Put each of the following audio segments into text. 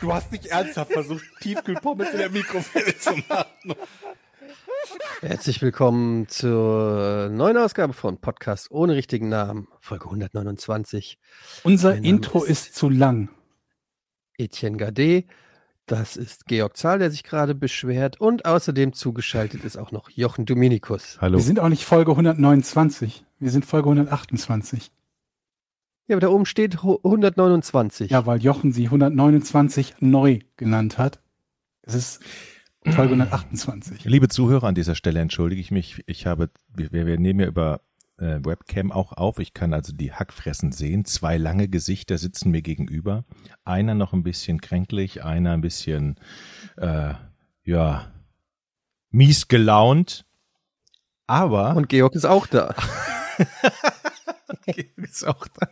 Du hast nicht ernsthaft versucht, Tiefkühlpommes in der Mikrowelle zu machen. Herzlich willkommen zur neuen Ausgabe von Podcast ohne richtigen Namen, Folge 129. Unser Intro ist- ist zu lang. Etienne Gade, das ist Georg Zahl, der sich gerade beschwert und außerdem zugeschaltet ist auch noch Jochen Dominikus. Hallo. Wir sind auch nicht Folge 129. Wir sind Folge 128. Ja, aber da oben steht ho- 129. Ja, weil Jochen sie 129 neu genannt hat. Es ist Folge 128. Liebe Zuhörer, an dieser Stelle entschuldige ich mich. Ich habe, wir, wir nehmen ja über äh, Webcam auch auf. Ich kann also die Hackfressen sehen. Zwei lange Gesichter sitzen mir gegenüber. Einer noch ein bisschen kränklich, einer ein bisschen, äh, ja, mies gelaunt. Aber Und Georg ist auch da. ist auch da.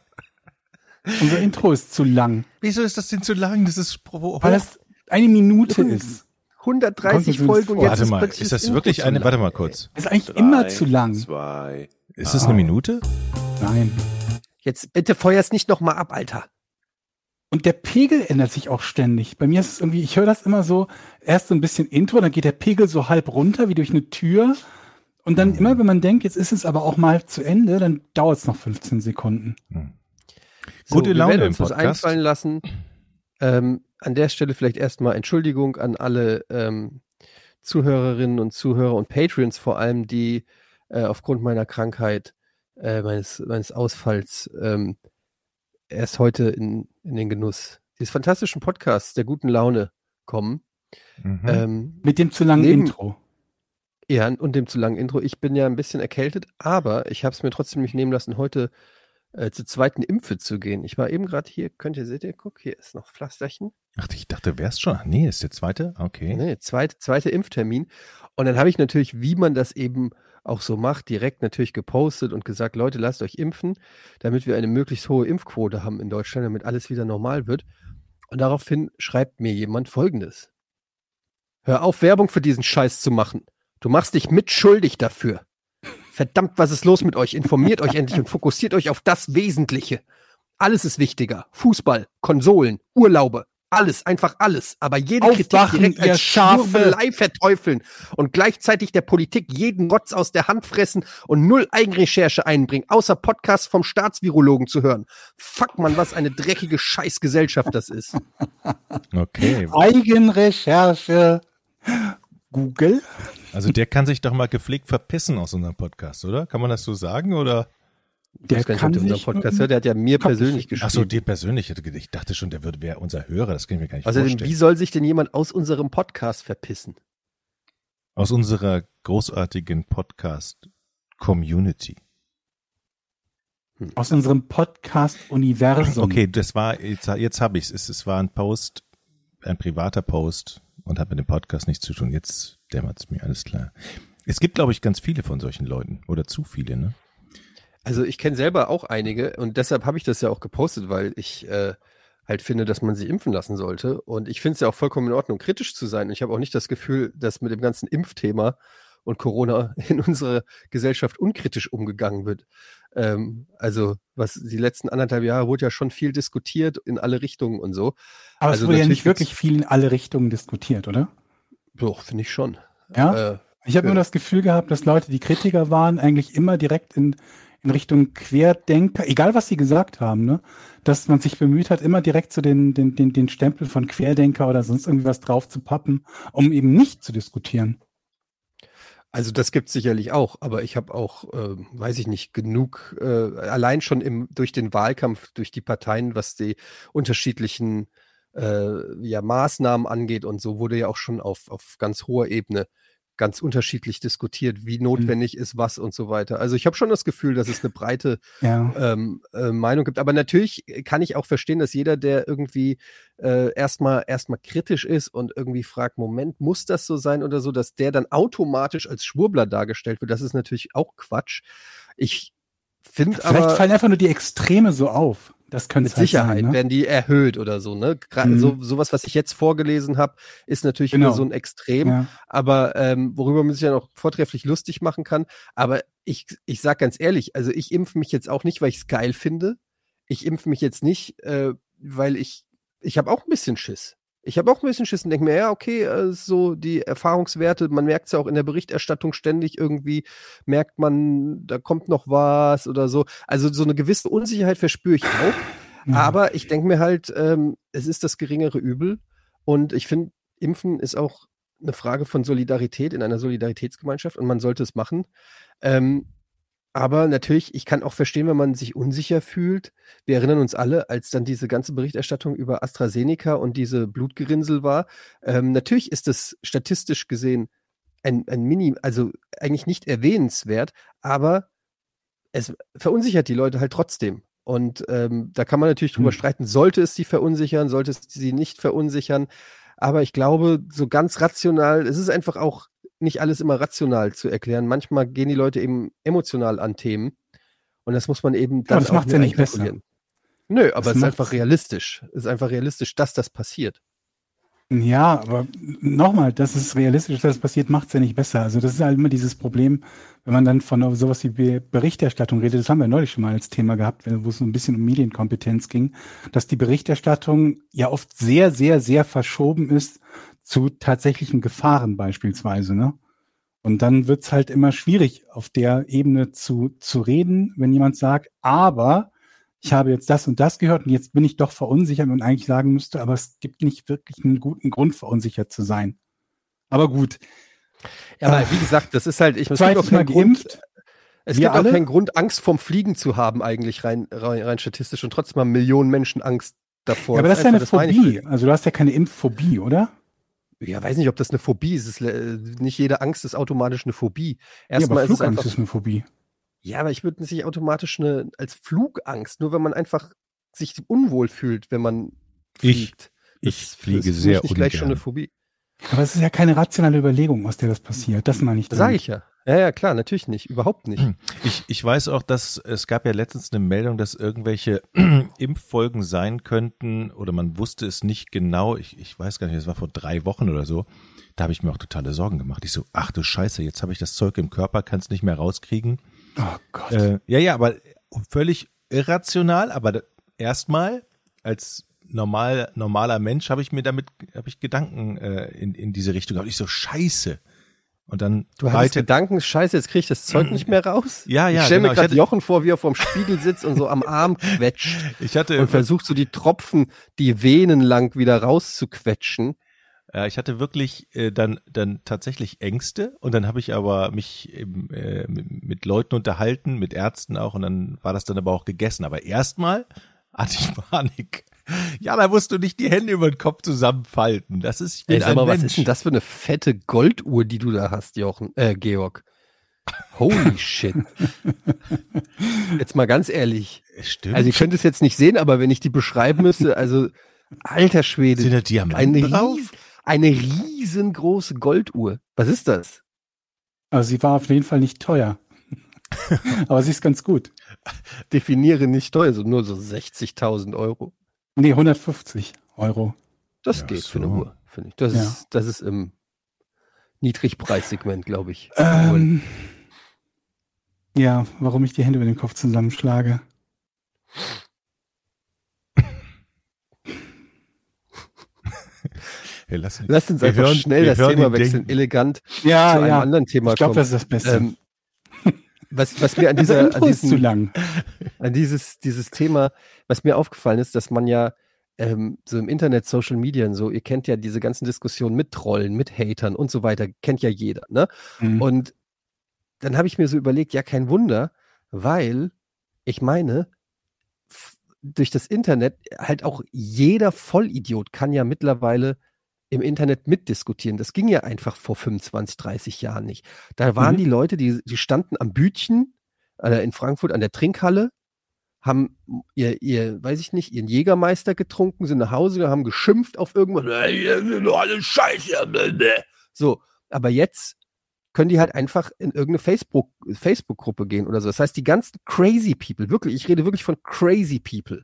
Unser Intro ist zu lang, Wieso ist das denn zu lang? Das ist pro weil es eine Minute ist. 130 Kommt mir Folgen und so jetzt Warte ist mal, ist das wirklich eine? Warte mal kurz. Es ist eigentlich Drei, immer zu lang. Zwei. Ist das eine Minute? Nein. Jetzt bitte feuer's nicht nochmal ab, Alter. Und der Pegel ändert sich auch ständig. Bei mir ist es irgendwie, ich höre das immer so, erst so ein bisschen Intro, dann geht der Pegel so halb runter, wie durch eine Tür. Und dann immer, wenn man denkt, jetzt ist es aber auch mal zu Ende, dann dauert es noch 15 Sekunden. Gute wir Laune werden im uns was Podcast. einfallen lassen. Ähm, an der Stelle vielleicht erstmal Entschuldigung an alle ähm, Zuhörerinnen und Zuhörer und Patreons vor allem, die äh, aufgrund meiner Krankheit, äh, meines, meines Ausfalls ähm, erst heute in, in den Genuss dieses fantastischen Podcasts der guten Laune kommen. Mhm. Ähm, Mit dem zu langen Neben- Intro. ja, und dem zu langen Intro. Ich bin ja ein bisschen erkältet, aber ich habe es mir trotzdem nicht nehmen lassen, heute äh, zur zweiten Impfe zu gehen. Ich war eben gerade hier, könnt ihr, seht ihr, guck, hier ist noch Pflasterchen. Ach, ich dachte, wär's schon. Ach, nee, ist der zweite? Okay. Nee, zweite, zweite Impftermin. Und dann habe ich natürlich, wie man das eben auch so macht, direkt natürlich gepostet und gesagt, Leute, lasst euch impfen, damit wir eine möglichst hohe Impfquote haben in Deutschland, damit alles wieder normal wird. Und daraufhin schreibt mir jemand Folgendes. Hör auf, Werbung für diesen Scheiß zu machen. Du machst dich mitschuldig dafür. Verdammt, was ist los mit euch? Informiert euch endlich und fokussiert euch auf das Wesentliche. Alles ist wichtiger. Fußball, Konsolen, Urlaube, alles, einfach alles. Aber jede Kritik Aufwachen, direkt ihr als Schafe. Schwurbelei verteufeln und gleichzeitig der Politik jeden Rotz aus der Hand fressen und null Eigenrecherche einbringen, außer Podcasts vom Staatsvirologen zu hören. Fuck man, was eine dreckige Scheißgesellschaft das ist. Okay. Eigenrecherche. Google. Also der kann sich doch mal gepflegt verpissen aus unserem Podcast, oder? Kann man das so sagen? Oder? Der Ich weiß gar nicht, kann ob der Podcast hört. Der hat ja mir Kopf persönlich schicken. Ach so, geschrieben. dir persönlich. Ich dachte schon, der würde wäre unser Hörer. Das kann ich mir gar nicht Außerdem, vorstellen. wie soll sich denn jemand aus unserem Podcast verpissen? Aus unserer großartigen Podcast-Community. aus unserem Podcast-Universum. Okay, das war, jetzt, jetzt habe ich es. Es war ein Post, ein privater Post und hat mit dem Podcast nichts zu tun. Jetzt dämmert es mir, alles klar. Es gibt, glaube ich, ganz viele von solchen Leuten. Oder zu viele, ne? Also ich kenne selber auch einige und deshalb habe ich das ja auch gepostet, weil ich äh, halt finde, dass man sich impfen lassen sollte. Und ich finde es ja auch vollkommen in Ordnung, kritisch zu sein. Und ich habe auch nicht das Gefühl, dass mit dem ganzen Impfthema und Corona in unserer Gesellschaft unkritisch umgegangen wird. Ähm, also was die letzten anderthalb Jahre wurde ja schon viel diskutiert in alle Richtungen und so. Aber also es wurde ja nicht wirklich viel in alle Richtungen diskutiert, oder? Doch, finde ich schon. Ja. Äh, Ich habe Ja. nur das Gefühl gehabt, dass Leute, die Kritiker waren, eigentlich immer direkt in, in Richtung Querdenker, egal was sie gesagt haben, ne, dass man sich bemüht hat, immer direkt so den, den, den, den Stempel von Querdenker oder sonst irgendwie was drauf zu pappen, um eben nicht zu diskutieren. Also das gibt es sicherlich auch, aber ich habe auch, äh, weiß ich nicht, genug, äh, allein schon im, durch den Wahlkampf, durch die Parteien, was die unterschiedlichen äh, ja, Maßnahmen angeht und so, wurde ja auch schon auf, auf ganz hoher Ebene ganz unterschiedlich diskutiert, wie notwendig ist was und so weiter. Also ich habe schon das Gefühl, dass es eine breite Ja. ähm, äh, Meinung gibt. Aber natürlich kann ich auch verstehen, dass jeder, der irgendwie äh, erstmal erstmal kritisch ist und irgendwie fragt, Moment, muss das so sein oder so, dass der dann automatisch als Schwurbler dargestellt wird. Das ist natürlich auch Quatsch. Ich finde Vielleicht aber fallen einfach nur die Extreme so auf. Das könnte mit halt Sicherheit sein, ne? werden die erhöht oder so. Ne? Mhm. so sowas, was ich jetzt vorgelesen habe, ist natürlich Genau. wieder so ein Extrem. Ja. aber ähm, worüber man sich ja noch vortrefflich lustig machen kann. Aber ich, ich sag ganz ehrlich, also ich impfe mich jetzt auch nicht, weil ich es geil finde. Ich impfe mich jetzt nicht, äh, weil ich, ich habe auch ein bisschen Schiss. Ich habe auch ein bisschen Schiss und denke mir, ja, okay, äh, so die Erfahrungswerte, man merkt es ja auch in der Berichterstattung ständig irgendwie, merkt man, da kommt noch was oder so. Also so eine gewisse Unsicherheit verspüre ich auch. Aber ich denke mir halt, ähm, es ist das geringere Übel. Und ich finde, Impfen ist auch eine Frage von Solidarität in einer Solidaritätsgemeinschaft und man sollte es machen. Ähm, aber natürlich, ich kann auch verstehen, wenn man sich unsicher fühlt. Wir erinnern uns alle, als dann diese ganze Berichterstattung über AstraZeneca und diese Blutgerinnsel war. Ähm, natürlich ist es statistisch gesehen ein, ein Mini, also eigentlich nicht erwähnenswert, aber es verunsichert die Leute halt trotzdem. Und ähm, da kann man natürlich drüber Hm. streiten, sollte es sie verunsichern, sollte es sie nicht verunsichern. Aber ich glaube, so ganz rational, es ist einfach auch nicht alles immer rational zu erklären. Manchmal gehen die Leute eben emotional an Themen. Und das muss man eben dann das auch macht's mit ja nicht besser. Nö, aber Das es ist einfach realistisch. Es ist einfach realistisch, dass das passiert. Ja, aber nochmal, dass es realistisch, dass das passiert, macht es ja nicht besser. Also das ist halt immer dieses Problem, wenn man dann von sowas wie Be- Berichterstattung redet, das haben wir neulich schon mal als Thema gehabt, wo es so ein bisschen um Medienkompetenz ging, dass die Berichterstattung ja oft sehr, sehr, sehr verschoben ist zu tatsächlichen Gefahren beispielsweise, ne? Und dann wird's halt immer schwierig, auf der Ebene zu, zu reden, wenn jemand sagt, aber ich habe jetzt das und das gehört und jetzt bin ich doch verunsichert und eigentlich sagen müsste, aber es gibt nicht wirklich einen guten Grund, verunsichert zu sein. Aber gut. Ja, aber Äh, wie gesagt, das ist halt, ich es Zweites auch Mal geimpft. es Wir gibt auch alle? keinen Grund, Angst vorm Fliegen zu haben, eigentlich rein, rein, rein statistisch. Und trotzdem haben Millionen Menschen Angst davor. Ja, aber das ist ja eine Phobie. Also du hast ja keine Impfphobie, oder? Ja, weiß nicht, ob das eine Phobie ist. Es ist äh, nicht jede Angst ist automatisch eine Phobie. Ja, Erstmal aber ist es Flugangst einfach. ist eine Phobie. Ja, aber ich würde nicht automatisch eine als Flugangst, nur wenn man einfach sich unwohl fühlt, wenn man Ich- fliegt. Ich Das- fliege das ist sehr nicht gleich schon eine ungern. Phobie. Aber es ist ja keine rationale Überlegung, aus der das passiert. Das meine ich. Das sage ich ja. Ja, ja, klar, natürlich nicht. Überhaupt nicht. Hm. Ich, ich weiß auch, dass es gab ja letztens eine Meldung, dass irgendwelche Impffolgen sein könnten oder man wusste es nicht genau. Ich, ich weiß gar nicht, das war vor drei Wochen oder so. Da habe ich mir auch totale Sorgen gemacht. Ich so, ach du Scheiße, jetzt habe ich das Zeug im Körper, kann es nicht mehr rauskriegen. Oh Gott. Äh, ja, ja, aber völlig irrational, aber erstmal als normal, normaler Mensch habe ich mir damit, habe ich Gedanken äh, in, in diese Richtung gehabt. Ich so, scheiße. Und dann Du hattest Gedanken, scheiße, jetzt kriege ich das Zeug nicht mehr raus. Ja, ja, Ich stelle genau. mir gerade Jochen vor, wie er vorm Spiegel sitzt und so am Arm quetscht ich hatte, und versucht so die Tropfen, die Venen lang wieder rauszuquetschen. Ja, ich hatte wirklich äh, dann dann tatsächlich Ängste und dann habe ich aber mich eben, äh, mit, mit Leuten unterhalten, mit Ärzten auch und dann war das dann aber auch gegessen. Aber erstmal hatte ich Panik. Ja, da musst du nicht die Hände über den Kopf zusammenfalten. Das ist ich bin Ey, sag ein mal, was Mensch. ist denn das für eine fette Golduhr, die du da hast, Jochen, äh, Georg? Holy shit. Jetzt mal ganz ehrlich. Stimmt. Also ihr könnt es jetzt nicht sehen, aber wenn ich die beschreiben müsste, also alter Schwede. sind da Diamanten eine, drauf? ries, eine riesengroße Golduhr. Was ist das? Also sie war auf jeden Fall nicht teuer. Aber sie ist ganz gut. Definiere nicht teuer, so nur so 60.000 Euro. Nee, 150 Euro. Das Ja, geht für eine so. Uhr, finde ich. Das, Ja. ist, das ist im Niedrigpreissegment, glaube ich. Ähm, ja, warum ich die Hände über den Kopf zusammenschlage. Wir lassen, Lass uns einfach hören- schnell das Thema wechseln, denken. elegant Ja, zu einem ja. anderen Thema Ich glaube, kommen. das ist das Beste. Ähm, was, was mir an Dieser an Intro ist zu diesem, lang. an dieses, dieses Thema, was mir aufgefallen ist, dass man ja ähm, so im Internet, Social Media und so, ihr kennt ja diese ganzen Diskussionen mit Trollen, mit Hatern und so weiter, kennt ja jeder, ne? Mhm. Und dann habe ich mir so überlegt, ja, kein Wunder, weil ich meine, durch das Internet halt auch jeder Vollidiot kann ja mittlerweile im Internet mitdiskutieren. Das ging ja einfach vor 25, 30 Jahren nicht. Da waren Mhm. die Leute, die, die standen am Bütchen äh, in Frankfurt an der Trinkhalle, haben ihr, ihr, weiß ich nicht, ihren Jägermeister getrunken, sind nach Hause, gegangen, haben geschimpft auf irgendwas. "Äh, ihr seid doch alle Scheiße. bläh, bläh." So, aber jetzt können die halt einfach in irgendeine Facebook, Facebook-Gruppe gehen oder so. Das heißt, die ganzen crazy people, wirklich, ich rede wirklich von crazy people.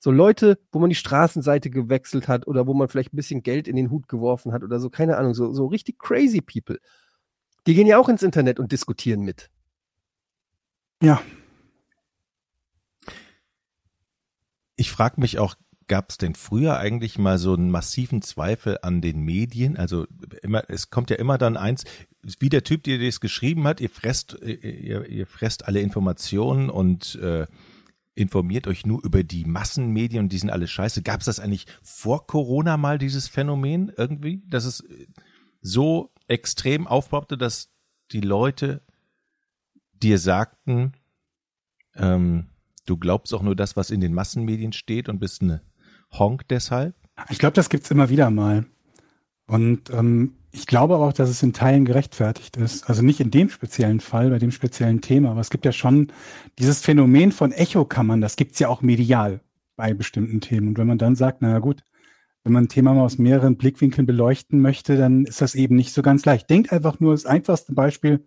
So Leute, wo man die Straßenseite gewechselt hat oder wo man vielleicht ein bisschen Geld in den Hut geworfen hat oder so, keine Ahnung, so, so richtig crazy people. Die gehen ja auch ins Internet und diskutieren mit. Ja, Ich frage mich auch, gab es denn früher eigentlich mal so einen massiven Zweifel an den Medien? Also immer, es kommt ja immer dann eins, wie der Typ, der das geschrieben hat, ihr fresst, ihr, ihr fresst alle Informationen und äh, informiert euch nur über die Massenmedien und die sind alle scheiße. Gab es das eigentlich vor Corona mal, dieses Phänomen irgendwie, dass es so extrem aufbaute, dass die Leute dir sagten, ähm, du glaubst auch nur das, was in den Massenmedien steht und bist eine Honk deshalb? ich glaube, das gibt's immer wieder mal. Und ähm, ich glaube auch, dass es in Teilen gerechtfertigt ist. Also nicht in dem speziellen Fall, bei dem speziellen Thema, aber es gibt ja schon dieses Phänomen von Echokammern, das gibt's ja auch medial bei bestimmten Themen. Und wenn man dann sagt, naja gut, wenn man ein Thema mal aus mehreren Blickwinkeln beleuchten möchte, dann ist das eben nicht so ganz leicht. Denkt einfach nur das einfachste Beispiel,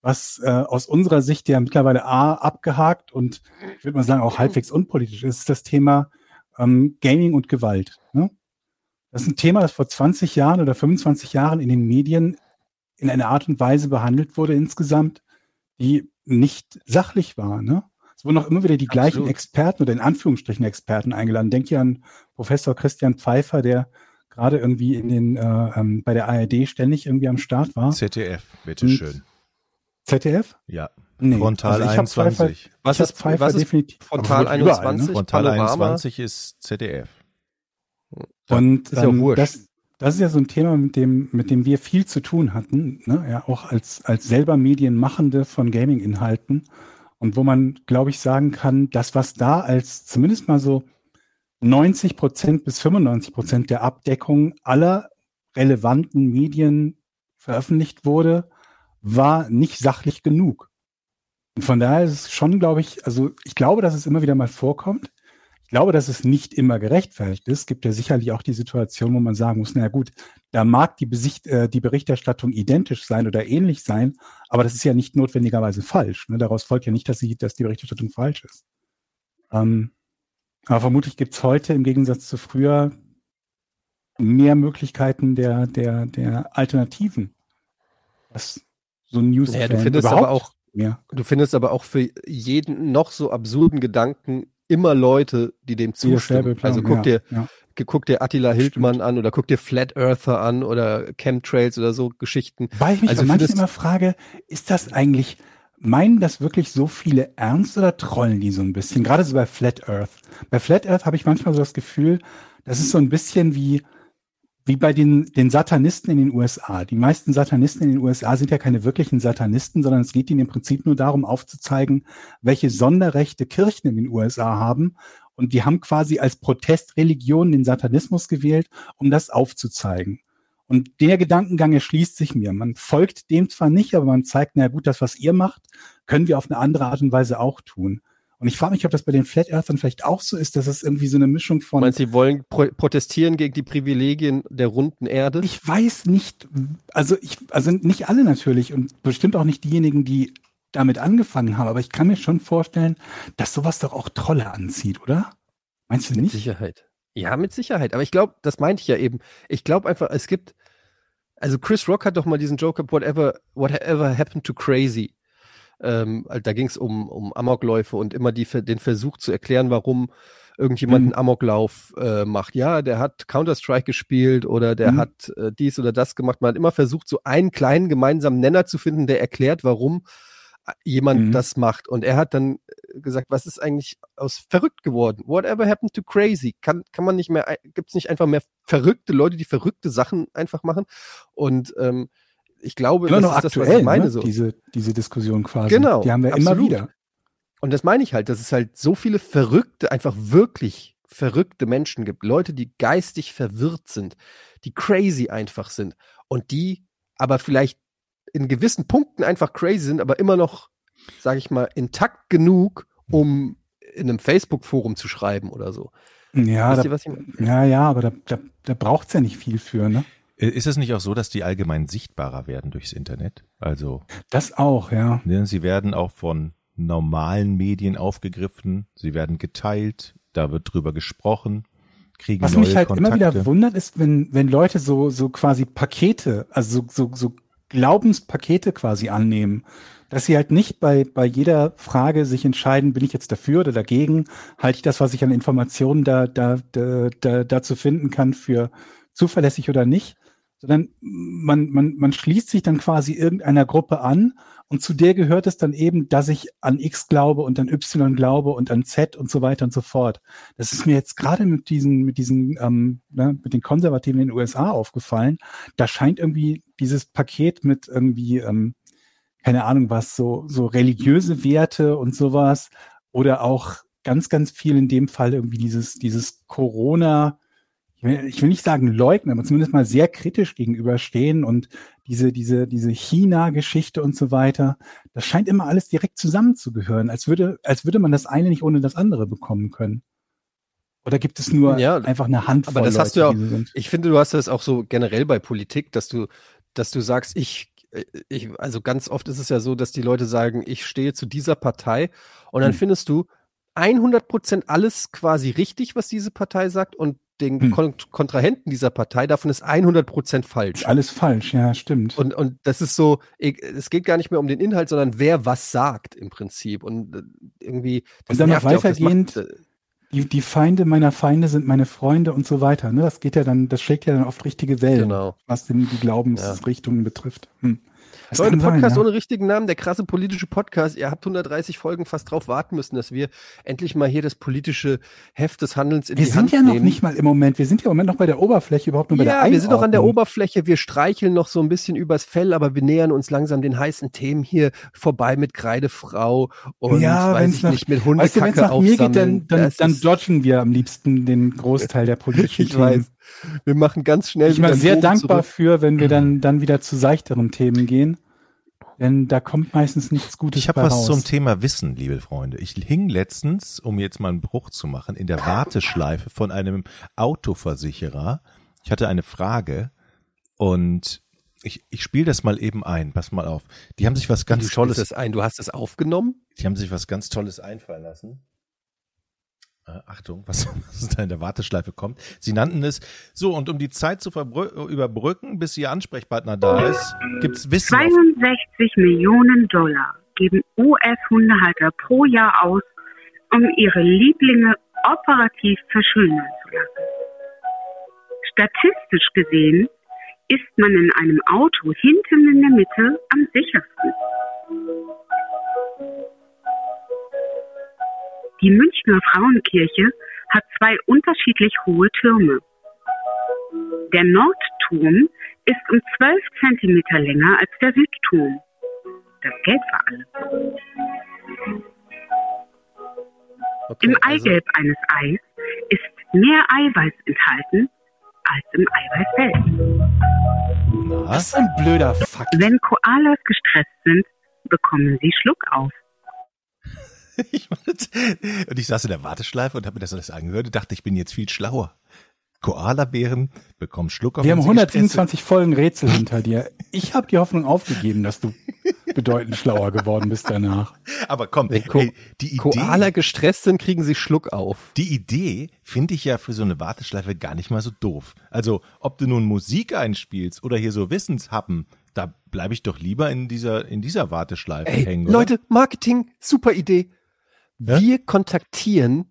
was äh, aus unserer Sicht ja mittlerweile A abgehakt und ich würde mal sagen auch halbwegs unpolitisch ist, ist das Thema ähm, Gaming und Gewalt. Ne? Das ist ein Thema, das vor 20 Jahren oder 25 Jahren in den Medien in einer Art und Weise behandelt wurde insgesamt, die nicht sachlich war. Ne? Es wurden auch immer wieder die gleichen Absolut. Experten oder in Anführungsstrichen Experten eingeladen. Denk hier an Professor Christian Pfeiffer, der gerade irgendwie in den äh, ähm, bei der ARD ständig irgendwie am Start war. ZDF, bitteschön. ZDF? Ja. Nee. Frontal also ich hab Pfeiffer, 21. Was ist, Pfeiffer was ist definitiv Frontal aber überall, 21? ne? Frontal Panorama? 21 ist ZDF. Und Ist ja ähm, wurscht. das, das ist ja so ein Thema, mit dem, mit dem wir viel zu tun hatten, ne? ja, auch als, als selber Medienmachende von Gaming-Inhalten. Und wo man, glaube ich, sagen kann, das, was da als zumindest mal so 90 Prozent bis 95 Prozent der Abdeckung aller relevanten Medien veröffentlicht wurde, war nicht sachlich genug. Und von daher ist es schon, glaube ich, also ich glaube, dass es immer wieder mal vorkommt. Ich glaube, dass es nicht immer gerechtfertigt ist. Es gibt ja sicherlich auch die Situation, wo man sagen muss, naja gut, da mag die, Besicht, äh, die Berichterstattung identisch sein oder ähnlich sein, aber das ist ja nicht notwendigerweise falsch. Ne? Daraus folgt ja nicht, dass, sie, dass die Berichterstattung falsch ist. Ähm, aber vermutlich gibt es heute im Gegensatz zu früher mehr Möglichkeiten der, der, der Alternativen. Was so ein News Naja, du findest aber auch, mehr. du findest aber auch für jeden noch so absurden Gedanken immer Leute, die dem zustimmen. Also guck ja, dir, ja. guck dir Attila Hildmann an oder guck dir Flat Earther an oder Chemtrails oder so Geschichten. Weil ich mich Also findest- immer frage, ist das eigentlich, meinen das wirklich so viele ernst oder trollen die so ein bisschen? Gerade so bei Flat Earth. Bei Flat Earth habe ich manchmal so das Gefühl, das ist so ein bisschen wie, wie bei den, den Satanisten in den USA. Die meisten Satanisten in den USA sind ja keine wirklichen Satanisten, sondern es geht ihnen im Prinzip nur darum, aufzuzeigen, welche Sonderrechte Kirchen in den USA haben. Und die haben quasi als Protestreligion den Satanismus gewählt, um das aufzuzeigen. Und der Gedankengang erschließt sich mir. Man folgt dem zwar nicht, aber man zeigt, na gut, das, was ihr macht, können wir auf eine andere Art und Weise auch tun. Und ich frage mich, ob das bei den Flat Earthern vielleicht auch so ist, dass es irgendwie so eine Mischung Du von meinst, sie wollen pro protestieren gegen die Privilegien der runden Erde? Ich weiß nicht, also ich, also nicht alle natürlich und bestimmt auch nicht diejenigen, die damit angefangen haben, aber ich kann mir schon vorstellen, dass sowas doch auch Trolle anzieht, oder? Meinst du Mit nicht? Sicherheit. Ja, mit Sicherheit. Aber ich glaube, das meinte ich ja eben. Ich glaube einfach, es gibt, also Chris Rock hat doch mal diesen Joke, whatever, whatever happened to crazy. Ähm, da ging es um, um Amokläufe und immer die, den Versuch zu erklären, warum irgendjemand Mhm. einen Amoklauf äh, macht. Ja, der hat Counter-Strike gespielt oder der Mhm. hat äh, dies oder das gemacht. Man hat immer versucht, so einen kleinen gemeinsamen Nenner zu finden, der erklärt, warum äh, jemand Mhm. das macht. Und er hat dann äh, gesagt, was ist eigentlich aus verrückt geworden? Whatever happened to crazy? Kann, kann man nicht mehr, gibt es nicht einfach mehr verrückte Leute, die verrückte Sachen einfach machen? Und ähm, ich glaube, Immer das noch ist das, was aktuell, ich meine. ne? so. diese, diese Diskussion quasi. Genau, Die haben wir immer absolut. wieder. Und das meine ich halt, dass es halt so viele Verrückte, einfach wirklich verrückte Menschen gibt, Leute, die geistig verwirrt sind, die crazy einfach sind und die aber vielleicht in gewissen Punkten einfach crazy sind, aber immer noch, sage ich mal, intakt genug, um in einem Facebook-Forum zu schreiben oder so. Ja, da, ihr, was ich meine? ja, ja, aber da, da, da braucht's ja nicht viel für, ne? Äh, Ist es nicht auch so, dass die allgemein sichtbarer werden durchs Internet? Also, Das auch, ja. ne, sie werden auch von normalen Medien aufgegriffen, sie werden geteilt, da wird drüber gesprochen, kriegen Was neue mich halt Kontakte. immer wieder wundert, ist, wenn, wenn Leute so, so quasi Pakete, also so, so, so Glaubenspakete quasi annehmen, dass sie halt nicht bei, bei jeder Frage sich entscheiden, bin ich jetzt dafür oder dagegen, halte ich das, was ich an Informationen da, da, da, da, dazu finden kann, für zuverlässig oder nicht, sondern man, man, man schließt sich dann quasi irgendeiner Gruppe an und zu der gehört es dann eben, dass ich an X glaube und an Y glaube und an Z und so weiter und so fort. Das ist mir jetzt gerade mit diesen, mit diesen, ähm, ne, mit den Konservativen in den USA aufgefallen. Da scheint irgendwie dieses Paket mit irgendwie, ähm, keine Ahnung was, so, so religiöse Werte und sowas oder auch ganz, ganz viel in dem Fall irgendwie dieses, dieses Corona, ich will, ich will nicht sagen leugnen, aber zumindest mal sehr kritisch gegenüberstehen und diese, diese, diese China-Geschichte und so weiter, das scheint immer alles direkt zusammenzugehören, als würde, als würde man das eine nicht ohne das andere bekommen können. Oder gibt es nur Ja, einfach eine Handvoll aber das hast Leute, du ja sind? Ich finde, du hast das auch so generell bei Politik, dass du, dass du sagst, ich, ich, also ganz oft ist es ja so, dass die Leute sagen, ich stehe zu dieser Partei und dann Hm. findest du 100 Prozent alles quasi richtig, was diese Partei sagt und den Hm. Kon Kontrahenten dieser Partei, davon ist 100 Prozent Ist falsch. alles falsch, ja, stimmt. Und, und das ist so, ich- es geht gar nicht mehr um den Inhalt, sondern wer was sagt im Prinzip. Und äh, irgendwie, das Und dann noch ja weitergehend- macht, äh, die, die Feinde meiner Feinde sind meine Freunde und so weiter. Ne? Das geht ja dann, das schlägt ja dann oft richtige Wellen, Genau. was denn die Glaubensrichtungen betrifft. Hm. Das Leute, sein, Podcast ja. ohne richtigen Namen, der krasse politische Podcast. Ihr habt 130 Folgen fast drauf warten müssen, dass wir endlich mal hier das politische Heft des Handelns in Wir die sind Hand ja noch nehmen. nicht mal im Moment, wir sind ja im Moment noch bei der Oberfläche, überhaupt nur bei der ja, wir sind noch an der. Oberfläche, wir streicheln noch so ein bisschen übers Fell, aber wir nähern uns langsam den heißen Themen hier vorbei mit Kreidefrau und Ja, weiß ich nach- nicht, mit Weißt du, Hundekacke nach mir geht, dann, dann, Das dann dodgen wir am liebsten den Großteil der politischen Ich weiß. Wir machen ganz schnell Ich bin sehr dankbar zurück. für, wenn wir dann, dann wieder zu seichteren Themen gehen. Denn da kommt meistens nichts Gutes Ich habe was raus. zum Thema Wissen, liebe Freunde. Ich hing letztens, um jetzt mal einen Bruch zu machen, in der Warteschleife von einem Autoversicherer. Ich hatte eine Frage und ich, ich spiele das mal eben ein. Pass mal auf. Die haben sich was ganz Du Tolles, es ein, du hast es aufgenommen? die haben sich was ganz Tolles einfallen lassen. Äh, Achtung, was, was da in der Warteschleife kommt. Sie nannten es so und um die Zeit zu überbrücken, bis Ihr Ansprechpartner da ist, gibt's Wissen. Auf 62 Millionen Dollar geben US-Hundehalter pro Jahr aus, um ihre Lieblinge operativ verschönern zu lassen. Statistisch gesehen ist man in einem Auto hinten in der Mitte am sichersten. Die Münchner Frauenkirche hat zwei unterschiedlich hohe Türme. Der Nordturm ist um 12 Zentimeter länger als der Südturm. Das Geld für alle. Okay, Im also- Eigelb eines Eis ist mehr Eiweiß enthalten als im Eiweiß selbst. Ist ein blöder Fakt. Wenn Koalas gestresst sind, bekommen sie Schluck auf. Ich und ich saß in der Warteschleife und habe mir das alles angehört und dachte, ich bin jetzt viel schlauer. Koalabären bekommen Schluck auf Wir haben sie gestresst 127 Folgen Rätsel hinter dir. Ich habe die Hoffnung aufgegeben, dass du bedeutend schlauer geworden bist danach. Aber komm, Wenn Ko ey, die Idee, Koala gestresst sind, kriegen sie Schluck auf. die Idee finde ich ja für so eine Warteschleife gar nicht mal so doof. Also, ob du nun Musik einspielst oder hier so Wissenshappen, da bleibe ich doch lieber in dieser, in dieser Warteschleife Ey, hängen. oder? Leute, Marketing, super Idee. Ja? Wir kontaktieren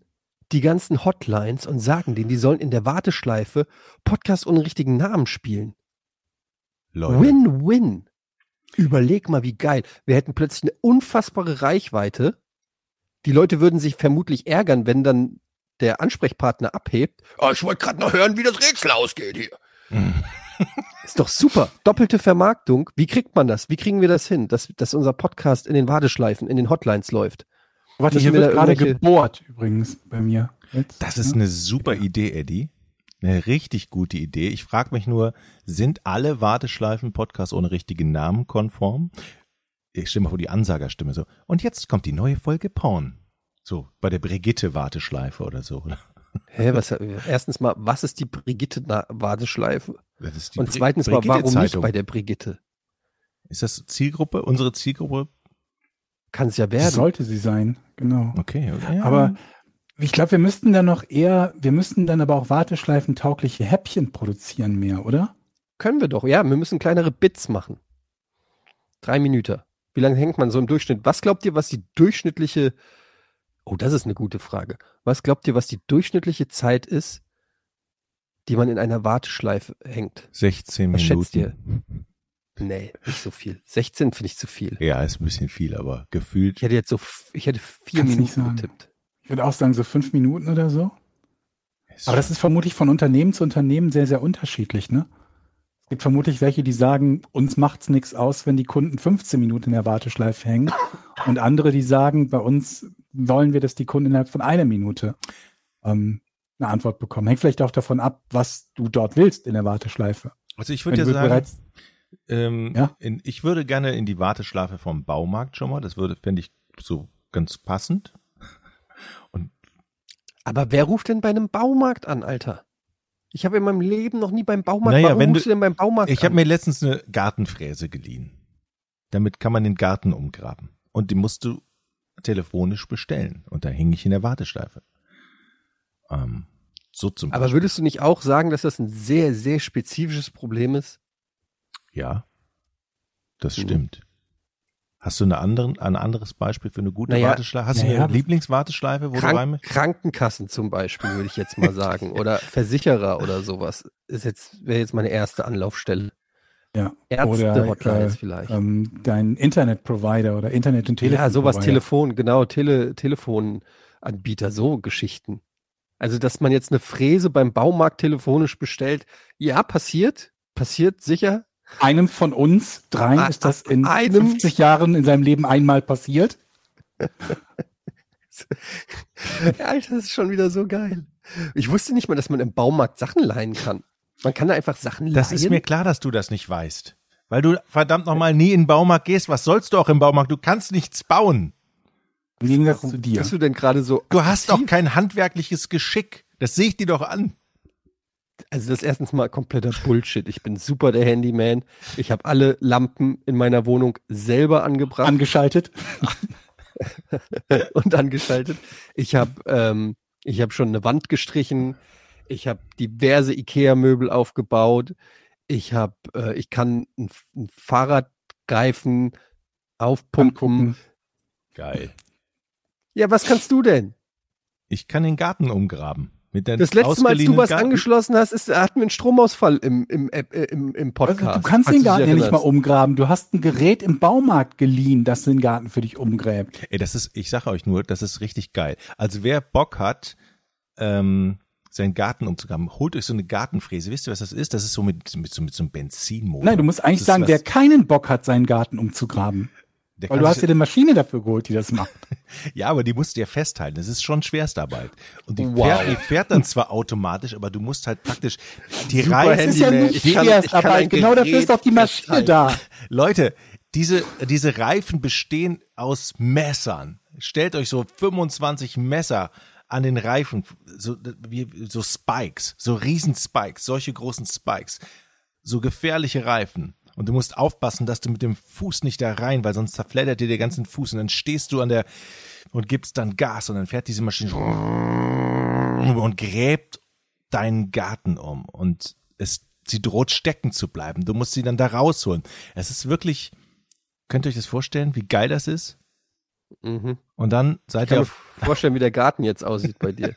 die ganzen Hotlines und sagen denen, die sollen in der Warteschleife Podcast ohne richtigen Namen spielen. Win-win. Überleg mal, wie geil. Wir hätten plötzlich eine unfassbare Reichweite. Die Leute würden sich vermutlich ärgern, wenn dann der Ansprechpartner abhebt. Oh, ich wollte gerade noch hören, wie das Rätsel ausgeht hier. Ist doch super. Doppelte Vermarktung. Wie kriegt man das? Wie kriegen wir das hin, dass, dass unser Podcast in den Warteschleifen, in den Hotlines läuft? Warte, hier wir wird gerade irgendwelche- gebohrt übrigens bei mir. Jetzt, Das ist ne? eine super Idee, Eddie. Eine richtig gute Idee. Ich frage mich nur, sind alle Warteschleifen-Podcasts ohne richtigen Namen konform? Ich stelle mal vor die Ansagerstimme so. Und jetzt kommt die neue Folge Porn. So, bei der Brigitte-Warteschleife oder so. oder? Hä, was, erstens mal, was ist die Brigitte-Warteschleife? Und zweitens mal, warum nicht bei der Brigitte? Ist das Zielgruppe? Unsere Zielgruppe? Kann es ja werden. sollte sie sein, genau. Okay, okay. Aber ich glaube, wir müssten dann noch eher, wir müssten dann aber auch Warteschleifen-taugliche Häppchen produzieren mehr, oder? Können wir doch, ja. Wir müssen kleinere Bits machen. Drei Minuten. Wie lange hängt man so im Durchschnitt? Was glaubt ihr, was die durchschnittliche, oh, das ist eine gute Frage. Was glaubt ihr, was die durchschnittliche Zeit ist, die man in einer Warteschleife hängt? 16 was Minuten. schätzt ihr? Nee, nicht so viel. 16 finde ich zu viel. Ja, ist ein bisschen viel, aber gefühlt. Ich hätte jetzt so, ich hätte vier Minuten getippt. Ich würde auch sagen, so fünf Minuten oder so. Aber das ist vermutlich von Unternehmen zu Unternehmen sehr, sehr unterschiedlich, ne? Es gibt vermutlich welche, die sagen, uns macht's nichts aus, wenn die Kunden 15 Minuten in der Warteschleife hängen. Und andere, die sagen, bei uns wollen wir, dass die Kunden innerhalb von einer Minute ähm, eine Antwort bekommen. Hängt vielleicht auch davon ab, was du dort willst in der Warteschleife. Also ich würde ja sagen, bereits ähm, Ja? in, ich würde gerne in die Warteschleife vom Baumarkt schon mal. Das würde, fände ich so ganz passend. Aber wer ruft denn bei einem Baumarkt an, Alter? Ich habe in meinem Leben noch nie beim Baumarkt. Naja, Warum wenn rufst du- du denn beim Baumarkt Ich habe mir letztens eine Gartenfräse geliehen. Damit kann man den Garten umgraben. Und die musst du telefonisch bestellen. Und da hing ich in der Warteschleife. Ähm, so zum Aber Beispiel. würdest du nicht auch sagen, dass das ein sehr, sehr spezifisches Problem ist? Ja, das Mhm. stimmt. Hast du eine anderen, ein anderes Beispiel für eine gute Naja, Warteschleife? Hast du naja, eine Lieblingswarteschleife, wo du rein Krank Krankenkassen zum Beispiel, würde ich jetzt mal sagen. Oder Versicherer oder sowas. Ist jetzt, wäre jetzt meine erste Anlaufstelle. ja, Ärzte-Hotlines äh, vielleicht. ähm, dein Internetprovider oder Internet- und Telefon. Ja, sowas, Telefon, genau, Tele, Telefonanbieter, so Geschichten. Also, dass man jetzt eine Fräse beim Baumarkt telefonisch bestellt, ja, passiert, passiert sicher. Einem von uns dreien A- ist das in einem- 50 Jahren in seinem Leben einmal passiert. Alter, das ist schon wieder so geil. Ich wusste nicht mal, dass man im Baumarkt Sachen leihen kann. Man kann da einfach Sachen leihen. Das ist mir klar, dass du das nicht weißt. Weil du verdammt nochmal nie in den Baumarkt gehst. Was sollst du auch im Baumarkt? Du kannst nichts bauen. Im Gegensatz zu dir. Bist du denn gerade so? Du hast doch aktiv? kein handwerkliches Geschick. Das sehe ich dir doch an. Also das ist erstens mal kompletter Bullshit. Ich bin super der Handyman. Ich habe alle Lampen in meiner Wohnung selber angebracht Angeschaltet. und angeschaltet. Ich habe ähm, ich habe schon eine Wand gestrichen. Ich habe diverse Ikea-Möbel aufgebaut. Ich habe, äh, ich kann ein, ein Fahrradreifen aufpumpen. Angucken. Geil. Ja, was kannst du denn? Ich kann den Garten umgraben. Das letzte Mal, als du was Garten. angeschlossen hast, ist, hatten wir einen Stromausfall im, im, App- äh, im, im Also, Podcast. du kannst den Garten ja nicht mal umgraben. Du hast ein Gerät im Baumarkt geliehen, das den Garten für dich umgräbt. Ey, das ist, ich sage euch nur, das ist richtig geil. Also wer Bock hat, ähm, seinen Garten umzugraben, holt euch so eine Gartenfräse. Wisst ihr, was das ist? Das ist so mit, mit, so, mit so einem Benzinmotor. Nein, du musst eigentlich sagen, was- wer keinen Bock hat, seinen Garten umzugraben. Der Weil du hast dir eine Maschine dafür geholt, die das macht. Ja, aber die musst du ja festhalten. Das ist schon Schwerstarbeit. Und die, Wow. fährt, die fährt dann zwar automatisch, aber du musst halt praktisch die Super Reifen. Das ist ja nicht Ich Schwerstarbeit. Genau dafür ist doch die Maschine festhalten. da. Leute, diese, diese Reifen bestehen aus Messern. Stellt euch so 25 Messer an den Reifen, so, wie, so Spikes, so riesen Spikes, solche großen Spikes, so gefährliche Reifen. Und du musst aufpassen, dass du mit dem Fuß nicht da rein, weil sonst zerfleddert dir der ganzen Fuß und dann stehst du an der und gibst dann Gas und dann fährt diese Maschine und gräbt deinen Garten um und es, sie droht stecken zu bleiben. Du musst sie dann da rausholen. Es ist wirklich, könnt ihr euch das vorstellen, wie geil das ist? Mhm. Und dann Ich seid kann ihr mir auf, vorstellen, wie der Garten jetzt aussieht bei dir.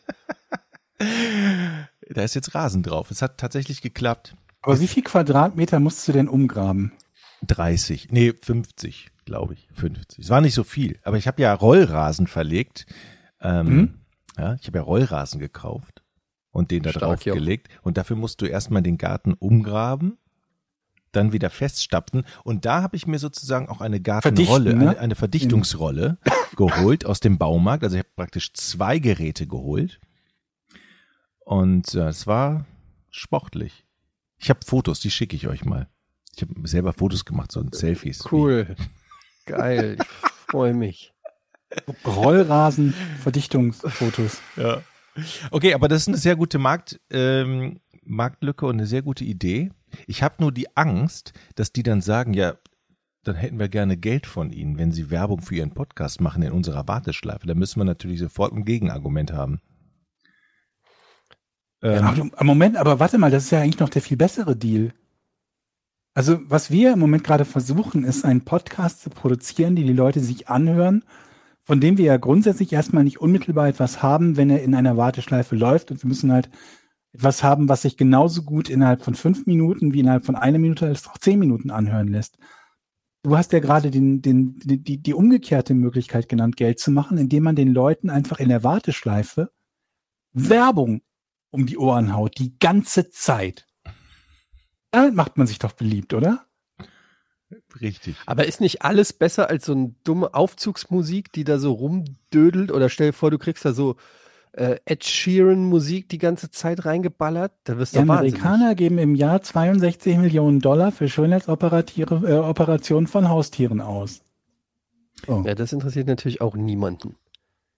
da ist jetzt Rasen drauf. Es hat tatsächlich geklappt. Aber wie viel Quadratmeter musst du denn umgraben? 30, nee, 50, glaube ich, 50. Es war nicht so viel, aber ich habe ja Rollrasen verlegt. Ähm, Mhm. Ja, ich habe ja Rollrasen gekauft und den da Stark, drauf gelegt. Und dafür musst du erstmal den Garten umgraben, dann wieder feststapfen. Und da habe ich mir sozusagen auch eine Gartenrolle, ne? eine, eine Verdichtungsrolle geholt aus dem Baumarkt. Also ich habe praktisch zwei Geräte geholt. Und äh, es war sportlich. Ich habe Fotos, die schicke ich euch mal. Ich habe selber Fotos gemacht, so Selfies. Cool. Geil. Ich freue mich. Rollrasen, Verdichtungsfotos. Ja. Okay, aber das ist eine sehr gute Markt, ähm, Marktlücke und eine sehr gute Idee. Ich habe nur die Angst, dass die dann sagen, ja, dann hätten wir gerne Geld von Ihnen, wenn Sie Werbung für Ihren Podcast machen in unserer Warteschleife. Da müssen wir natürlich sofort ein Gegenargument haben. Ähm, Ja, Moment, aber warte mal, das ist ja eigentlich noch der viel bessere Deal. Also, was wir im Moment gerade versuchen, ist einen Podcast zu produzieren, die die Leute sich anhören, von dem wir ja grundsätzlich erstmal nicht unmittelbar etwas haben, wenn er in einer Warteschleife läuft. Und wir müssen halt etwas haben, was sich genauso gut innerhalb von fünf Minuten wie innerhalb von einer Minute als auch zehn Minuten anhören lässt. Du hast ja gerade den, den, die, die, die umgekehrte Möglichkeit genannt, Geld zu machen, indem man den Leuten einfach in der Warteschleife Werbung um die Ohren haut, die ganze Zeit. Damit macht man sich doch beliebt, oder? richtig. Aber ist nicht alles besser als so eine dumme Aufzugsmusik, die da so rumdödelt? Oder stell dir vor, du kriegst da so äh, Ed Sheeran Musik die ganze Zeit reingeballert? Da wirst Die du wahnsinnig. Amerikaner geben im Jahr 62 Millionen Dollar für Schönheitsoperationen äh, von Haustieren aus. So. Ja, das interessiert natürlich auch niemanden.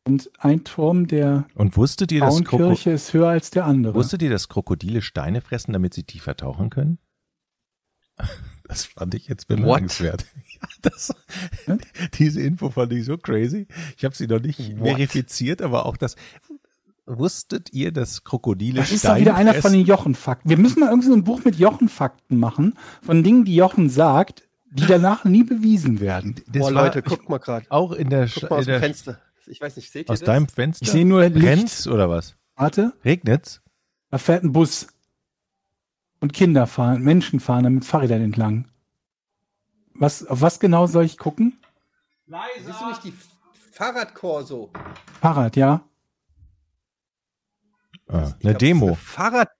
Und ein Turm der Und wusstet ihr, dass Frauenkirche ist höher als der andere. wusstet ihr, dass Krokodile Steine fressen, damit sie tiefer tauchen können? Das fand ich jetzt bemerkenswert. Ja, das, diese Info fand ich so crazy. Ich habe sie noch nicht What? verifiziert, aber auch das. Wusstet ihr, dass Krokodile Das ist doch Steine wieder einer fressen? von den Jochen-Fakten. Wir müssen mal irgendwie so ein Buch mit Jochen-Fakten machen, von Dingen, die Jochen sagt, die danach nie bewiesen werden. Das Boah, war Leute, guckt mal gerade. auch in der, Guckt mal aus in dem der Fenster. Ich weiß nicht, seht ihr aus das? deinem Fenster. Ich sehe nur Licht. Brennt's oder was? Warte, Regnet's? da fährt ein Bus. Und Kinder fahren, Menschen fahren da mit Fahrrädern entlang. Was, auf was genau soll ich gucken? Siehst du nicht die Fahrradkorso? Fahrrad, ja. Ah, eine Demo. Fahrrad.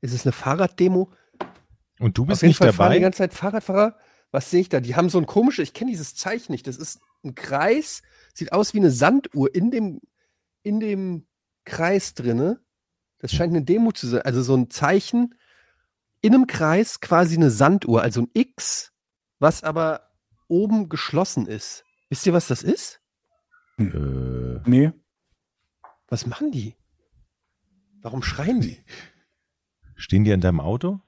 Ist es eine Fahrraddemo? Und du Auf bist jeden nicht Fall fahren die dabei? ganze Zeit Fahrradfahrer. Was sehe ich da? Die haben so ein komisches, ich kenne dieses Zeichen nicht. Das ist ein Kreis, sieht aus wie eine Sanduhr in dem, in dem Kreis drinne. Das scheint eine Demo zu sein. Also so ein Zeichen in einem Kreis, quasi eine Sanduhr, also ein X, was aber oben geschlossen ist. Wisst ihr, was das ist? Äh, Nee. Was machen die? Warum schreien die? stehen die an deinem Auto?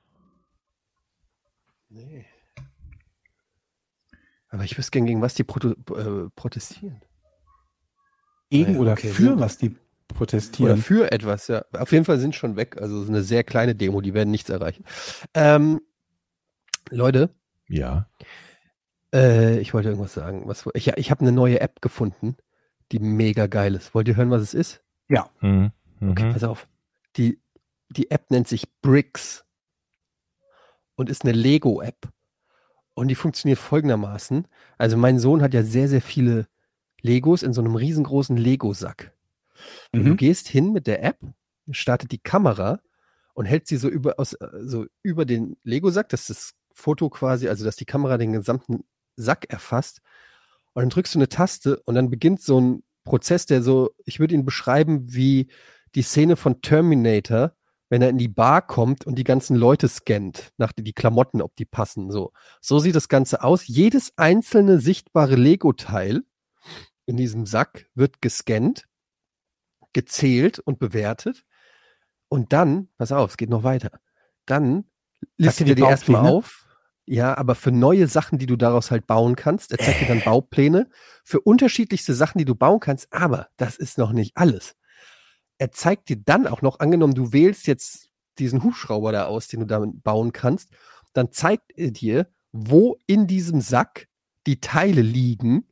Nee. Aber ich wüsste gern, gegen was die proto äh, protestieren. Gegen Ja, oder okay, für was die Oder protestieren. für etwas, ja. Auf jeden Fall sind schon weg. Also es ist eine sehr kleine Demo, die werden nichts erreichen. Ähm, Leute, Ja. äh, ich wollte irgendwas sagen. Was, ich ich habe eine neue App gefunden, die mega geil ist. Wollt ihr hören, was es ist? Mhm. Okay, Mhm. pass auf. Die, die App nennt sich Bricks und ist eine Lego-App. Und die funktioniert folgendermaßen. Also mein Sohn hat ja sehr, sehr viele Legos in so einem riesengroßen Lego-Sack. Und Du Mhm. gehst hin mit der App, startet die Kamera und hält sie so über, aus, äh, so über den Lego-Sack, dass das Foto quasi, also dass die Kamera den gesamten Sack erfasst. Und dann drückst du eine Taste und dann beginnt so ein Prozess, der so, ich würde ihn beschreiben wie die Szene von Terminator, wenn er in die Bar kommt und die ganzen Leute scannt, nach die Klamotten, ob die passen. So, so sieht das Ganze aus. Jedes einzelne sichtbare Lego-Teil in diesem Sack wird gescannt, gezählt und bewertet. Und dann, pass auf, es geht noch weiter. Dann listet dir er die erstmal auf. Ja, aber für neue Sachen, die du daraus halt bauen kannst, er zeigt dir dann Baupläne für unterschiedlichste Sachen, die du bauen kannst. Aber das ist noch nicht alles. Er zeigt dir dann auch noch, angenommen, du wählst jetzt diesen Hubschrauber da aus, den du damit bauen kannst, dann zeigt er dir, wo in diesem Sack die Teile liegen,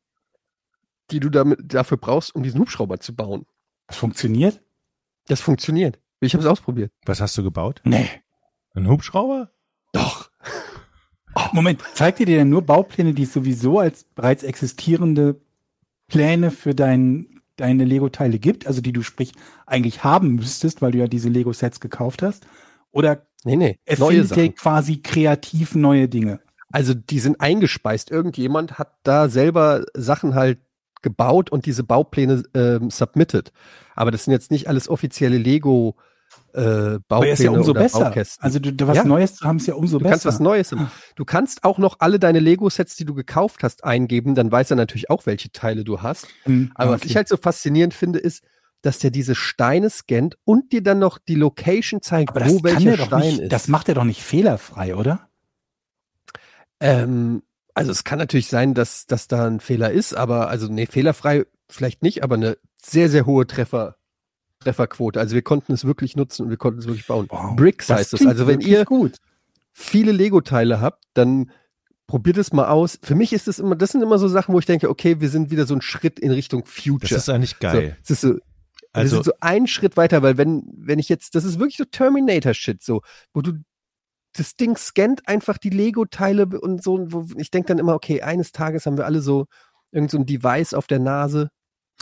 die du damit, dafür brauchst, um diesen Hubschrauber zu bauen. Das funktioniert? Das funktioniert. Ich habe es ausprobiert. Was hast du gebaut? Nee. Ein Hubschrauber? Doch. Oh, Moment, zeigt dir denn nur Baupläne, die es sowieso als bereits existierende Pläne für dein, deine Lego-Teile gibt, also die du sprich eigentlich haben müsstest, weil du ja diese Lego-Sets gekauft hast? Oder Nee, nee. er neue Sachen. quasi kreativ neue Dinge? Also die sind eingespeist. Irgendjemand hat da selber Sachen halt gebaut und diese Baupläne ähm, submitted. Aber das sind jetzt nicht alles offizielle Lego äh, Aber ist Baupläne ja umso oder besser. Baukästen. Also du, du was Ja. Neues zu haben, ist ja umso Du besser. kannst was Neues. im- Du kannst auch noch alle deine Lego-Sets, die du gekauft hast, eingeben. Dann weiß er natürlich auch, welche Teile du hast. Hm, Aber was okay. ich halt so faszinierend finde, ist, dass der diese Steine scannt und dir dann noch die Location zeigt, Aber wo welcher er Stein nicht, ist. das macht er doch nicht fehlerfrei, oder? ähm, also es kann natürlich sein, dass, dass da ein Fehler ist, aber also nee, fehlerfrei vielleicht nicht, aber eine sehr, sehr hohe Treffer, Trefferquote. Also wir konnten es wirklich nutzen und wir konnten es wirklich bauen. Wow. Bricks Das heißt es. Also wenn ihr gut. viele Lego-Teile habt, dann probiert es mal aus. Für mich ist es immer, das sind immer so Sachen, wo ich denke, okay, wir sind wieder so ein Schritt in Richtung Das Future. ist eigentlich geil. So, es ist so, wir Also- sind so einen Schritt weiter, weil wenn, wenn ich jetzt, das ist wirklich so Terminator-Shit, so, wo du das Ding scannt einfach die Lego-Teile und so, ich denke dann immer, okay, eines Tages haben wir alle so irgend so Device auf der Nase,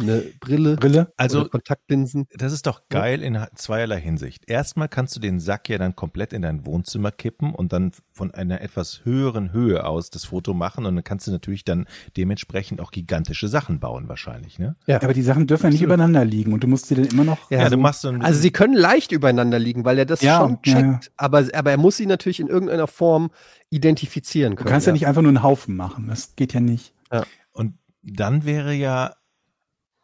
eine Brille, Brille. Also- oder Kontaktlinsen. Das ist doch geil in zweierlei Hinsicht. Erstmal kannst du den Sack ja dann komplett in dein Wohnzimmer kippen und dann von einer etwas höheren Höhe aus das Foto machen und dann kannst du natürlich dann dementsprechend auch gigantische Sachen bauen wahrscheinlich, ne? Ja. Aber die Sachen dürfen ja nicht übereinander liegen und du musst sie dann immer noch. Ja, Ja, du so- machst dann Also sie können leicht übereinander liegen, weil er das Ja, schon ja, checkt, ja. Aber, aber er muss sie natürlich in irgendeiner Form identifizieren Du können. kannst ja. nicht einfach nur einen Haufen machen. Das geht ja nicht. Und dann wäre ja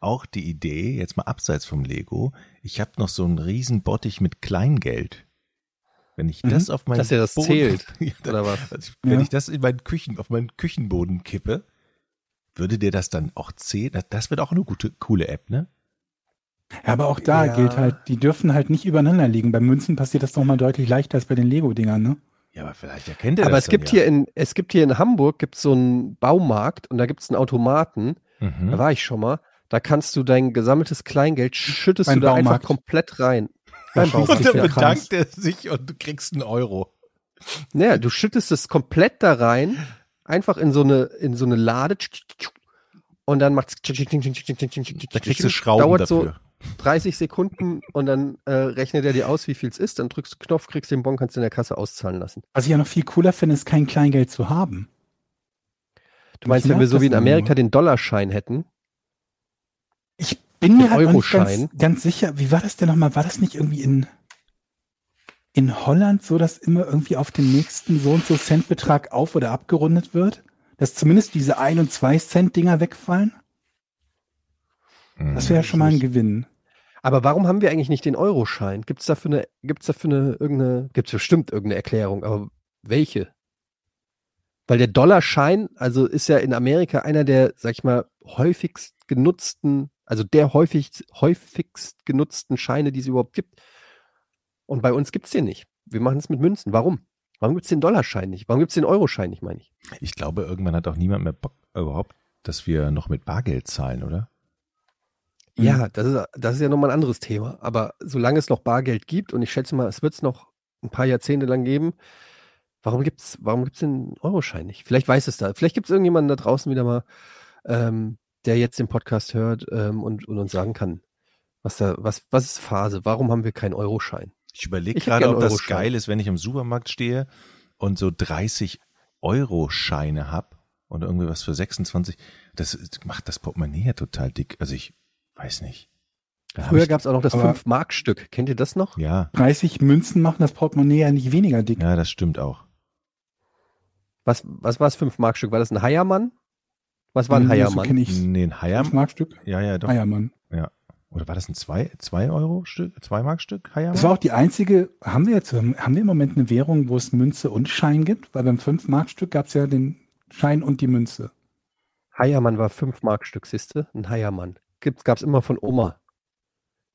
auch die Idee, jetzt mal abseits vom Lego, ich habe noch so einen riesen Bottich mit Kleingeld. Wenn ich das auf meinen Mhm. Dass er das zählt, Ja, dann- oder was? Also, wenn Ja. ich das in meinen Küchen, auf meinen Küchenboden kippe, würde der das dann auch zählen? Das- wird auch eine gute, coole App, ne? Ja, aber auch da Ja. gilt halt, die dürfen halt nicht übereinander liegen. Bei Münzen passiert das noch mal deutlich leichter als bei den Lego-Dingern, ne? Ja, aber vielleicht erkennt er Aber das es gibt dann hier in, es gibt hier in Hamburg gibt's so einen Baumarkt und da gibt's einen Automaten. ja. Da Mhm. war ich schon mal. Da kannst du dein gesammeltes Kleingeld schüttest Beim du da einfach Baumarkt. komplett rein. Beim Und dann bedankt er sich und du kriegst einen Euro. Naja, du schüttest es komplett da rein, einfach in so eine, in so eine Lade und dann macht's Da kriegst du Schrauben dauert dafür. so 30 Sekunden und dann äh, rechnet er dir aus, wie viel es ist, dann drückst du Knopf, kriegst den Bon, kannst du in der Kasse auszahlen lassen. Was ich ja noch viel cooler finde, ist kein Kleingeld zu haben. Du meinst, wenn wir so wie in nur. Amerika den Dollarschein hätten? Bin mir halt ganz, ganz sicher, wie war das denn nochmal? War das nicht irgendwie in, in Holland so, dass immer irgendwie auf den nächsten so und so Centbetrag auf- oder abgerundet wird? Dass zumindest diese 1 und 2 Cent Dinger wegfallen? Das wäre ja schon mal ein Gewinn. Aber warum haben wir eigentlich nicht den Euroschein? Gibt es dafür eine, gibt's dafür eine, irgendeine, gibt es bestimmt irgendeine Erklärung, aber welche? Weil der Dollarschein, also ist ja in Amerika einer der, sag ich mal, häufigst genutzten, also der häufigst, häufigst genutzten Scheine, die es überhaupt gibt. Und bei uns gibt's den nicht. Wir machen es mit Münzen. Warum? Warum gibt's den Dollarschein nicht? Warum gibt's den Euroschein nicht, meine ich? Ich glaube, irgendwann hat auch niemand mehr Bock überhaupt, dass wir noch mit Bargeld zahlen, oder? Ja, das ist, das ist ja nochmal ein anderes Thema. Aber solange es noch Bargeld gibt, und ich schätze mal, es wird es noch ein paar Jahrzehnte lang geben, warum gibt's, warum gibt's den Euroschein nicht? Vielleicht weiß es da. Vielleicht gibt es irgendjemanden da draußen wieder mal, ähm, der jetzt den Podcast hört ähm, und, und uns sagen kann, was da, was, was ist Phase? Warum haben wir keinen Euroschein? Ich überlege gerade, ob das geil ist, wenn ich im Supermarkt stehe und so 30 Euro Scheine hab und irgendwie was für 26. Das macht das Portemonnaie ja total dick. Also ich weiß nicht. Da Früher gab es auch noch das aber- 5-Mark-Stück. Kennt ihr das noch? Ja, 30 Münzen machen das Portemonnaie ja nicht weniger dick. ja, das stimmt auch. Was, was war das 5-Mark-Stück? War das ein Haiermann? Was war ein Hm, So Haiermann? kenne ich Nee, ein. Markstück. Ja, ja, doch. Eiermann. Oder war das ein 2 zwei Euro Stück, 2 Mark Stück Hayam? Das war auch die einzige, haben wir jetzt, haben wir im Moment eine Währung, wo es Münze und Schein gibt? Weil beim 5-Mark-Stück gab es ja den Schein und die Münze. Haiermann war 5-Mark-Stück, siehste? Ein Haiermann. Gibt's, gab's immer von Oma.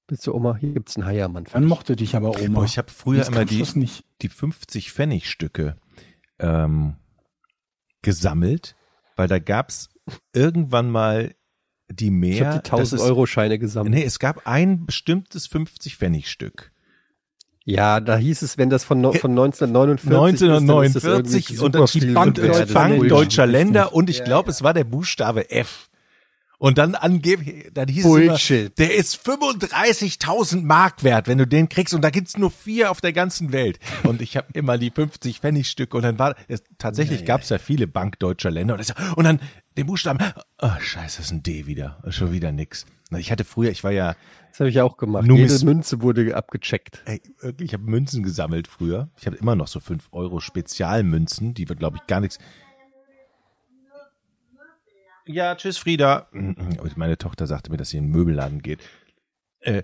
Bist du Oma? Hier gibt's einen Haiermann. für Dann mochte dich aber Oma. Boah, ich habe früher Jetzt immer du die, es nicht. die 50 Pfennig Stücke ähm, gesammelt, weil da gab's irgendwann mal die mehr. Ich habe die das 1000 ist- Euro Scheine gesammelt. Nee, es gab ein bestimmtes 50 Pfennig Stück. Ja, da hieß es, wenn das von, no, von 1949 ist, dann ist das 1949 irgendwie und die Bank. Bank deutscher. Länder und ich Ja, glaube, ja. es war der Buchstabe F. Und dann angeblich, dann hieß es immer, Bullshit. der ist 35.000 Mark wert, wenn du den kriegst. Und da gibt's nur vier auf der ganzen Welt. Und ich habe immer die 50 Pfennigstücke. Und dann war, es, tatsächlich gab's ja viele bankdeutscher Länder. Und, das, und dann den Buchstaben, oh scheiße, das ist ein D wieder. Schon wieder nix. Ich hatte früher, ich war ja, Das habe ich auch gemacht. Numis- Jede Münze wurde abgecheckt. ey, ich habe Münzen gesammelt früher. Ich habe immer noch so 5 Euro Spezialmünzen, die wird, glaube ich, gar nichts. Ja, tschüss, Frieda. Meine Tochter sagte mir, dass sie in den Möbelladen geht. Äh,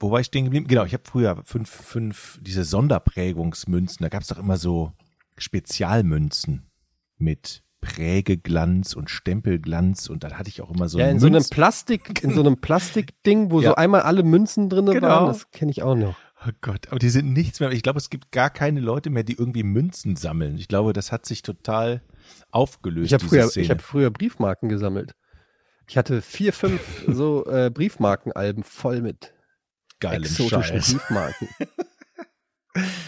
wo war ich stehen geblieben? Genau, ich habe früher fünf, fünf, diese Sonderprägungsmünzen, da gab's doch immer so Spezialmünzen mit Prägeglanz und Stempelglanz und dann hatte ich auch immer so ja, ein in so einem Plastik, in so einem Plastikding, wo Ja. so einmal alle Münzen drinne Genau. waren, das kenne ich auch noch. Oh Gott, aber die sind nichts mehr. Ich glaube, es gibt gar keine Leute mehr, die irgendwie Münzen sammeln. Ich glaube, das hat sich total aufgelöst. Ich habe früher, ich habe früher Briefmarken gesammelt. Ich hatte vier, fünf so äh, Briefmarkenalben voll mit geilem exotischen Scheiß. Briefmarken.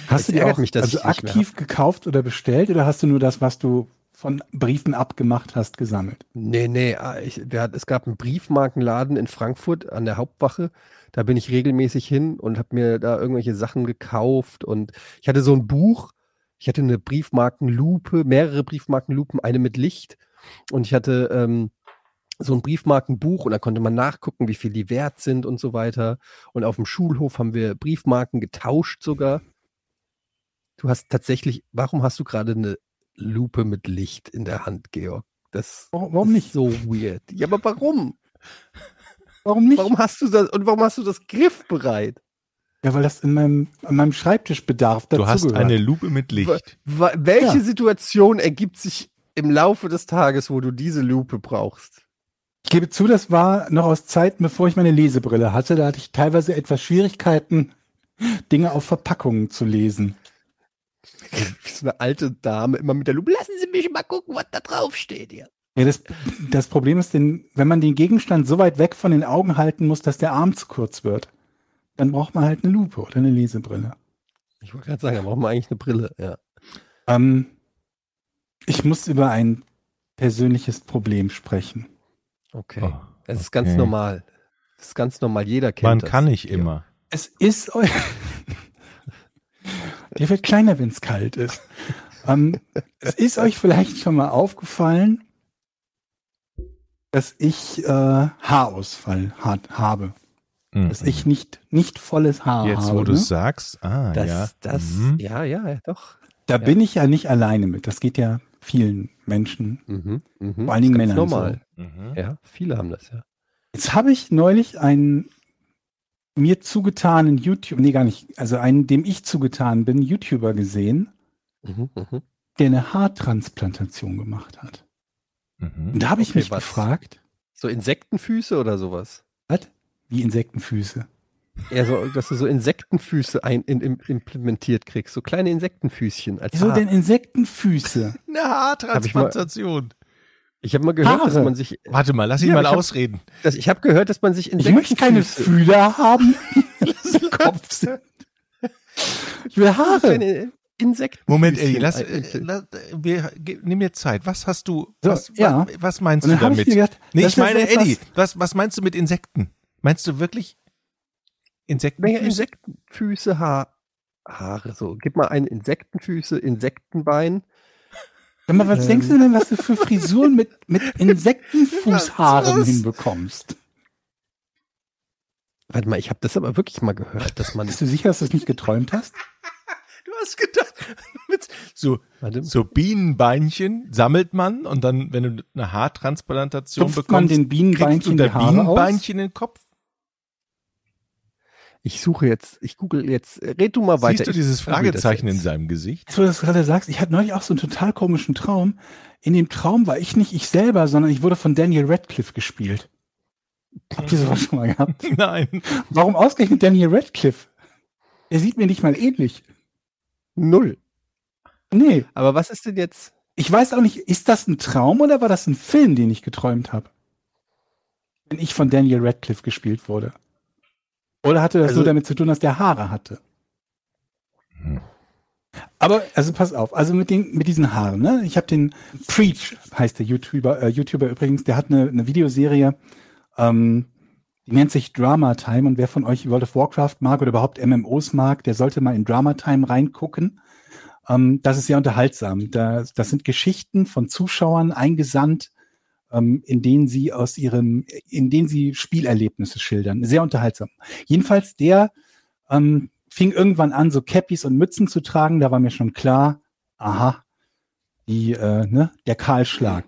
Hast du die auch mich, dass also aktiv gekauft oder bestellt oder hast du nur das, was du von Briefen abgemacht hast, gesammelt? Nee, nee, ah, ich, wir, hat- es gab einen Briefmarkenladen in Frankfurt an der Hauptwache. Da bin ich regelmäßig hin und habe mir da irgendwelche Sachen gekauft. Und ich hatte so ein Buch. Ich hatte eine Briefmarkenlupe, mehrere Briefmarkenlupen, eine mit Licht. Und ich hatte ähm, so ein Briefmarkenbuch und da konnte man nachgucken, wie viel die wert sind und so weiter. Und auf dem Schulhof haben wir Briefmarken getauscht sogar. Du hast tatsächlich, warum hast du gerade eine Lupe mit Licht in der Hand, Georg? Das Warum- ist nicht? so weird. Ja, aber warum? Warum nicht? Warum hast du das und warum hast du das griffbereit? Ja, weil das in meinem, an meinem Schreibtischbedarf dazu Du hast gehört. eine Lupe mit Licht. Welche Ja. Situation ergibt sich im Laufe des Tages, wo du diese Lupe brauchst? Ich gebe zu, das war noch aus Zeiten, bevor ich meine Lesebrille hatte. Da hatte ich teilweise etwas Schwierigkeiten, Dinge auf Verpackungen zu lesen. Wie so eine alte Dame immer mit der Lupe. Lassen Sie mich mal gucken, was da drauf steht hier. Ja, das, das Problem ist, den, wenn man den Gegenstand so weit weg von den Augen halten muss, dass der Arm zu kurz wird, dann braucht man halt eine Lupe oder eine Lesebrille. Ich wollte gerade sagen, da braucht man eigentlich eine Brille. Ja. Ähm, ich muss über ein persönliches Problem sprechen. Okay. Oh, das ist ganz okay. normal. Das ist ganz normal. Jeder kennt Man das. kann nicht Ja. immer. Es ist euch. Der wird kleiner, wenn es kalt ist. Ähm, es ist euch vielleicht schon mal aufgefallen, dass ich äh, Haarausfall hat, habe. Dass ich nicht, nicht volles Haar Mhm. Jetzt, habe. wo du ne? sagst, ah, Das, ja. das, Mhm. ja, ja, ja, doch. Da bin ich ja nicht alleine mit. Das geht ja vielen Menschen, Mhm, mhm. vor allen Dingen Männern. normal. Mhm. Ja, viele haben das, ja. Jetzt habe ich neulich einen mir zugetanen YouTube, nee, gar nicht, also einen, dem ich zugetan bin, YouTuber gesehen, Mhm, mhm. der eine Haartransplantation gemacht hat. Und Mhm. da habe ich Okay, mich was? gefragt, So Insektenfüße oder sowas? was? Wie Insektenfüße. Ja, so, dass du so Insektenfüße ein, in, im, implementiert kriegst, so kleine Insektenfüßchen. Als Wieso Haar. denn Insektenfüße? Eine Haartransplantation. Ich habe mal gehört, dass Haare. man sich, Warte mal, lass ihn Ja, mal ich hab- ausreden. dass, ich habe gehört, dass man sich Ich möchte keine Insektenfüße, Fühler haben, Kopf sind. Ich will Haare. Insekten. Moment, Eddie, lass, äh, lass, wir, ge- nimm mir Zeit. Was hast du, So, was, ja. was, was meinst du ich damit? mir gedacht, nee, ich meine, Eddie, was, was meinst du mit Insekten? Meinst du wirklich Insekten? Welche Insektenfüße, Haar, Haare, so. Gib mal ein Insektenfüße, Insektenbein. Sag mal, was Ähm. denkst du denn, was du für Frisuren mit, mit Insektenfußhaaren hinbekommst? Warte mal, ich habe das aber wirklich mal gehört, dass man. Bist du sicher, dass du es nicht geträumt hast? Du hast gedacht, mit so, so Bienenbeinchen sammelt man und dann, wenn du eine Haartransplantation Tupft bekommst, man den Bienenbeinchen kriegst du da Bienenbeinchen in den Kopf? Ich suche jetzt, ich google jetzt. Red du mal weiter. Siehst du dieses Fragezeichen in seinem Gesicht? Als du das gerade sagst, ich hatte neulich auch so einen total komischen Traum. In dem Traum war ich nicht ich selber, sondern ich wurde von Daniel Radcliffe gespielt. Habt ihr sowas schon mal gehabt? Nein. Warum ausgerechnet Daniel Radcliffe? Er sieht mir nicht mal ähnlich. Null. Nee, Aber was ist denn jetzt? ich weiß auch nicht, ist das ein Traum oder war das ein Film, den ich geträumt habe? Wenn ich von Daniel Radcliffe gespielt wurde. Oder hatte das Also- nur damit zu tun, dass der Haare hatte? Hm. Aber, also pass auf, also mit, den, mit diesen Haaren, ne? Ich habe den Preach, heißt der YouTuber, äh, YouTuber übrigens, der hat eine, eine Videoserie Ähm, die nennt sich Drama Time und wer von euch World of Warcraft mag oder überhaupt MMOs mag, der sollte mal in Drama Time reingucken. Ähm, das ist sehr unterhaltsam. Da, das sind Geschichten von Zuschauern eingesandt, ähm, in denen sie aus ihrem, in denen sie Spielerlebnisse schildern. Sehr unterhaltsam. Jedenfalls der ähm, fing irgendwann an, so Cappies und Mützen zu tragen. Da war mir schon klar, aha, die, äh, ne, der Kahlschlag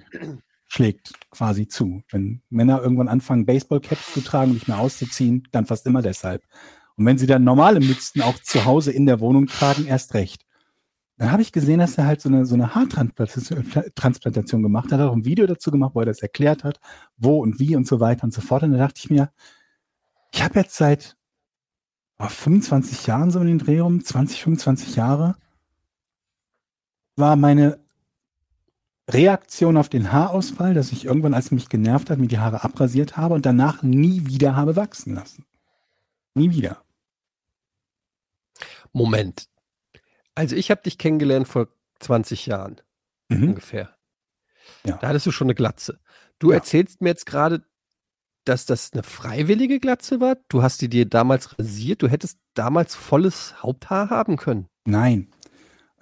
schlägt quasi zu. Wenn Männer irgendwann anfangen, Baseballcaps zu tragen und nicht mehr auszuziehen, dann fast immer deshalb. Und wenn sie dann normale Mützen auch zu Hause in der Wohnung tragen, erst recht. Dann habe ich gesehen, dass er halt so eine, so eine Haartransplantation gemacht hat, hat auch ein Video dazu gemacht, wo er das erklärt hat, wo und wie und so weiter und so fort. Und da dachte ich mir, ich habe jetzt seit oh, 25 Jahren so in den Dreh rum, 20, 25 Jahre, war meine Reaktion auf den Haarausfall, dass ich irgendwann, als mich genervt hat, mir die Haare abrasiert habe und danach nie wieder habe wachsen lassen. Nie wieder. Moment. Also ich habe dich kennengelernt vor 20 Jahren Mhm. ungefähr. Ja. Da hattest du schon eine Glatze. Du Ja. erzählst mir jetzt gerade, dass das eine freiwillige Glatze war. Du hast die dir damals rasiert. Du hättest damals volles Haupthaar haben können. Nein.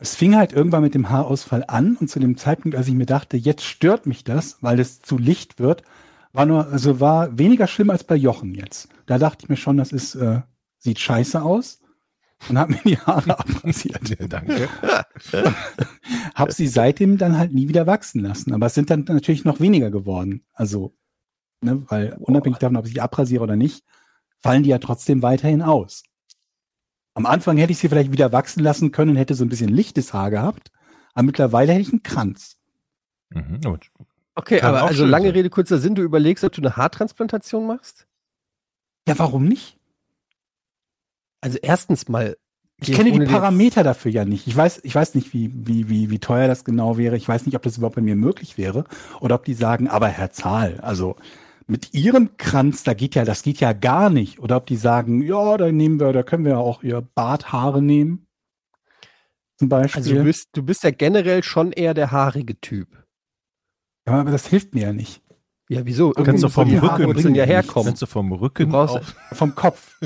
Es fing halt irgendwann mit dem Haarausfall an und zu dem Zeitpunkt, als ich mir dachte, jetzt stört mich das, weil es zu licht wird, war nur, also war weniger schlimm als bei Jochen jetzt. Da dachte ich mir schon, das ist, äh, sieht scheiße aus und habe mir die Haare abrasiert. Danke. Hab sie seitdem dann halt nie wieder wachsen lassen. Aber es sind dann natürlich noch weniger geworden. Also, ne, weil unabhängig davon, ob ich sie abrasiere oder nicht, fallen die ja trotzdem weiterhin aus. Am Anfang hätte ich sie vielleicht wieder wachsen lassen können und hätte so ein bisschen lichtes Haar gehabt. Aber mittlerweile hätte ich einen Kranz. Mhm. Okay, Kann aber auch also lange sein. Rede, kurzer Sinn, du überlegst, ob du eine Haartransplantation machst? Ja, warum nicht? Also erstens mal. Ich kenne die Parameter dafür ja nicht. Ich weiß, ich weiß nicht, wie, wie, wie, wie teuer das genau wäre. Ich weiß nicht, ob das überhaupt bei mir möglich wäre. Oder ob die sagen, aber Herr Zahl, also mit Ihrem Kranz, da geht ja, das geht ja gar nicht. Oder ob die sagen, ja, da nehmen wir, da können wir ja auch Ihr Barthaare nehmen. Zum Beispiel. Also du bist, du bist ja generell schon eher der haarige Typ. ja, aber das hilft mir ja nicht. Ja, wieso? kannst du vom Rücken ja bringen, herkommen. Kannst du vom Rücken Du brauchst- Vom Kopf.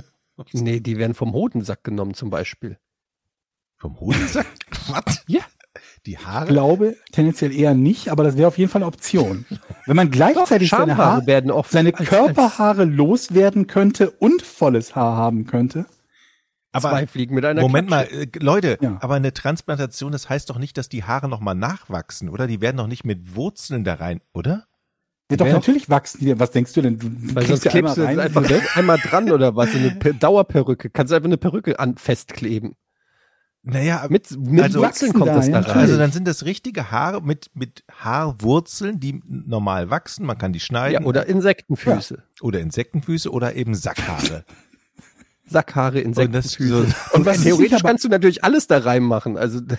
Nee, die werden vom Hodensack genommen zum Beispiel. vom Hodensack? Was? Ja. Die Ich Haare? glaube tendenziell eher nicht, aber das wäre auf jeden Fall eine Option. Wenn man gleichzeitig seine, Schamhaare Haar, werden oft seine Körperhaare loswerden könnte und volles Haar haben könnte. als zwei Fliegen mit einer Moment Klatsche. mal, äh, Leute, Ja. aber eine Transplantation, das heißt doch nicht, dass die Haare nochmal nachwachsen, oder? Die werden doch nicht mit Wurzeln da rein, oder? Ja, doch, Ja. natürlich wachsen die. Was denkst du denn? Du Weil sonst ja klebst du einmal jetzt rein, einfach einmal dran oder was? So eine Pe- Dauerperücke. Kannst du einfach eine Perücke an festkleben. Naja, Mit, mit Also- Wurzeln kommt Wachsen das da, da ja. rein. also dann sind das richtige Haare mit, mit Haarwurzeln, die normal wachsen. Man kann die schneiden. ja, oder Insektenfüße. oder Insektenfüße oder eben Sackhaare. Sackhaare, Und Insektenfüße. so, Und was Theoretisch kannst du natürlich alles da reinmachen. Also das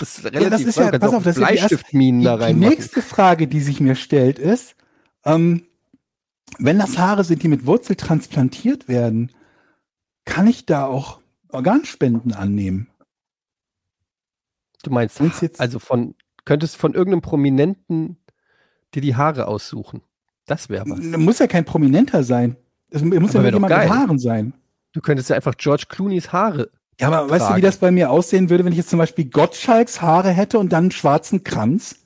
ist relativ das ist ja- pass auch auf, das ist ja die Bleistiftminen da Die, die reinmachen. nächste Frage, die sich mir stellt, ist, ähm, wenn das Haare sind, die mit Wurzel transplantiert werden, kann ich da auch Organspenden annehmen? Du meinst, jetzt- also von, könntest von irgendeinem Prominenten dir die Haare aussuchen. Das wäre was. Muss ja kein Prominenter sein. Es muss ja jemand mit geil. Haaren sein. Du könntest ja einfach George Clooney's Haare. Ja, aber weißt du, tragen. wie das bei mir aussehen würde, wenn ich jetzt zum Beispiel Gottschalks Haare hätte und dann einen schwarzen Kranz?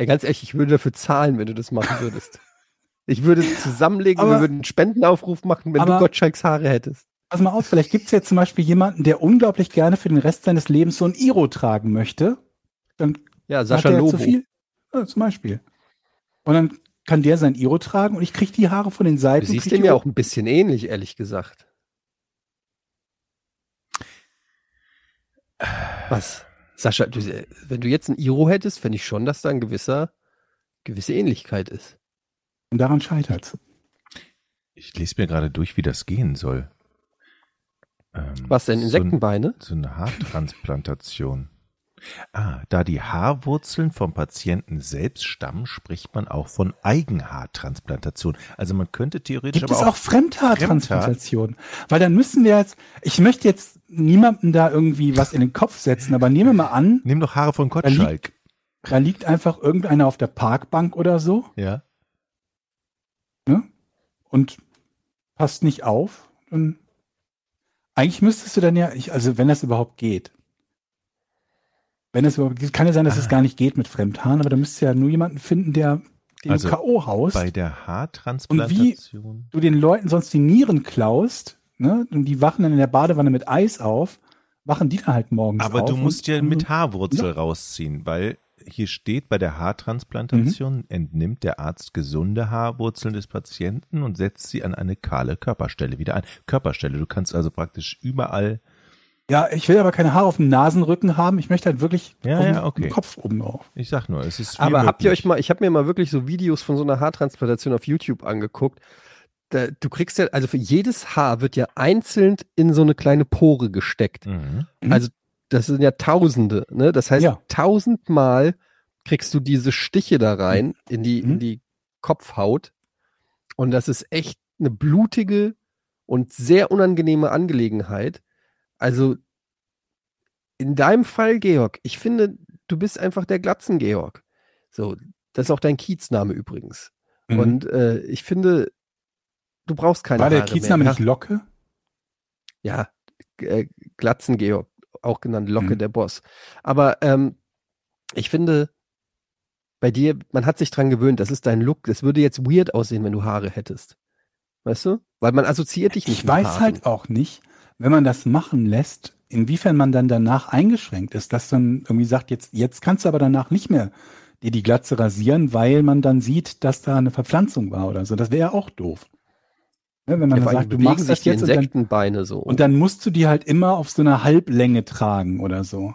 Ey, ganz ehrlich, ich würde dafür zahlen, wenn du das machen würdest. Ich würde zusammenlegen, Aber- wir würden einen Spendenaufruf machen, wenn du Aber- Gottschalks Haare hättest. Pass mal auf, vielleicht gibt's jetzt zum Beispiel jemanden, der unglaublich gerne für den Rest seines Lebens so ein Iro tragen möchte. Dann Ja, hat Sascha der Lobo. zu viel. Ja, zum Beispiel. Und dann kann der sein Iro tragen und ich krieg die Haare von den Du Seiten. und siehst dem ja auch ein bisschen ähnlich, ehrlich gesagt. Was? Sascha, du, wenn du jetzt ein Iro hättest, fände ich schon, dass da ein gewisser, gewisse Ähnlichkeit ist. Und daran scheitert's. ich lese mir gerade durch, wie das gehen soll. Ähm, Was denn, so ein- Insektenbeine? So eine Haartransplantation. Ah, da die Haarwurzeln vom Patienten selbst stammen, spricht man auch von Eigenhaartransplantation. Also man könnte theoretisch Gibt aber es auch Fremdhaartransplantation? Fremdhaar? Weil dann müssen wir jetzt, ich möchte jetzt niemandem da irgendwie was in den Kopf setzen, aber nehme mal an, Nimm doch Haare von Da Gottschalk. da liegt einfach irgendeiner auf der Parkbank oder so Ja. und passt nicht auf, dann eigentlich müsstest du dann ja, ich, also wenn das überhaupt geht. Wenn es überhaupt geht, kann ja sein, dass es Ah. gar nicht geht mit Fremdhaaren, aber da müsstest du ja nur jemanden finden, der den Also K.O. haust. Bei der Haartransplantation. du den Leuten sonst die Nieren klaust, ne, und die wachen dann in der Badewanne mit Eis auf, wachen die dann halt morgens Aber auf. du musst ja mit Haarwurzel rausziehen, weil hier steht, bei der Haartransplantation Mhm. entnimmt der Arzt gesunde Haarwurzeln des Patienten und setzt sie an eine kahle Körperstelle wieder ein. Körperstelle, du kannst also praktisch überall, Ja, ich will aber keine Haare auf dem Nasenrücken haben. Ich möchte halt wirklich Ja, auf ja, okay. Kopf oben drauf. ich sag nur, es ist viel Aber habt ihr möglich. euch mal, ich habe mir mal wirklich so Videos von so einer Haartransplantation auf YouTube angeguckt. Da, du kriegst ja, also für jedes Haar wird ja einzeln in so eine kleine Pore gesteckt. Mhm. Mhm. Also das sind ja Tausende, ne? Das heißt, Ja. tausendmal kriegst du diese Stiche da rein in die, in Mhm. die Kopfhaut. Und das ist echt eine blutige und sehr unangenehme Angelegenheit. Also in deinem Fall, Georg, ich finde, du bist einfach der Glatzen-Georg. So, das ist auch dein Kiezname übrigens. Mhm. Und äh, ich finde, du brauchst keine War der Haare Kiezname mehr. nicht Locke? Ja, äh, Glatzen-Georg, auch genannt Locke Mhm. der Boss. Aber ähm, ich finde, bei dir, man hat sich dran gewöhnt, das ist dein Look. Das würde jetzt weird aussehen, wenn du Haare hättest. Weißt du? Weil man assoziiert dich nicht Ich weiß Haaren. halt auch nicht, wenn man das machen lässt, inwiefern man dann danach eingeschränkt ist, dass dann irgendwie sagt, jetzt, jetzt kannst du aber danach nicht mehr dir die Glatze rasieren, weil man dann sieht, dass da eine Verpflanzung war oder so. Das wäre ja auch doof. Ne, wenn man Ja, dann sagt, du machst sich das die jetzt und dann, Insektenbeine so. und dann musst du die halt immer auf so einer Halblänge tragen oder so.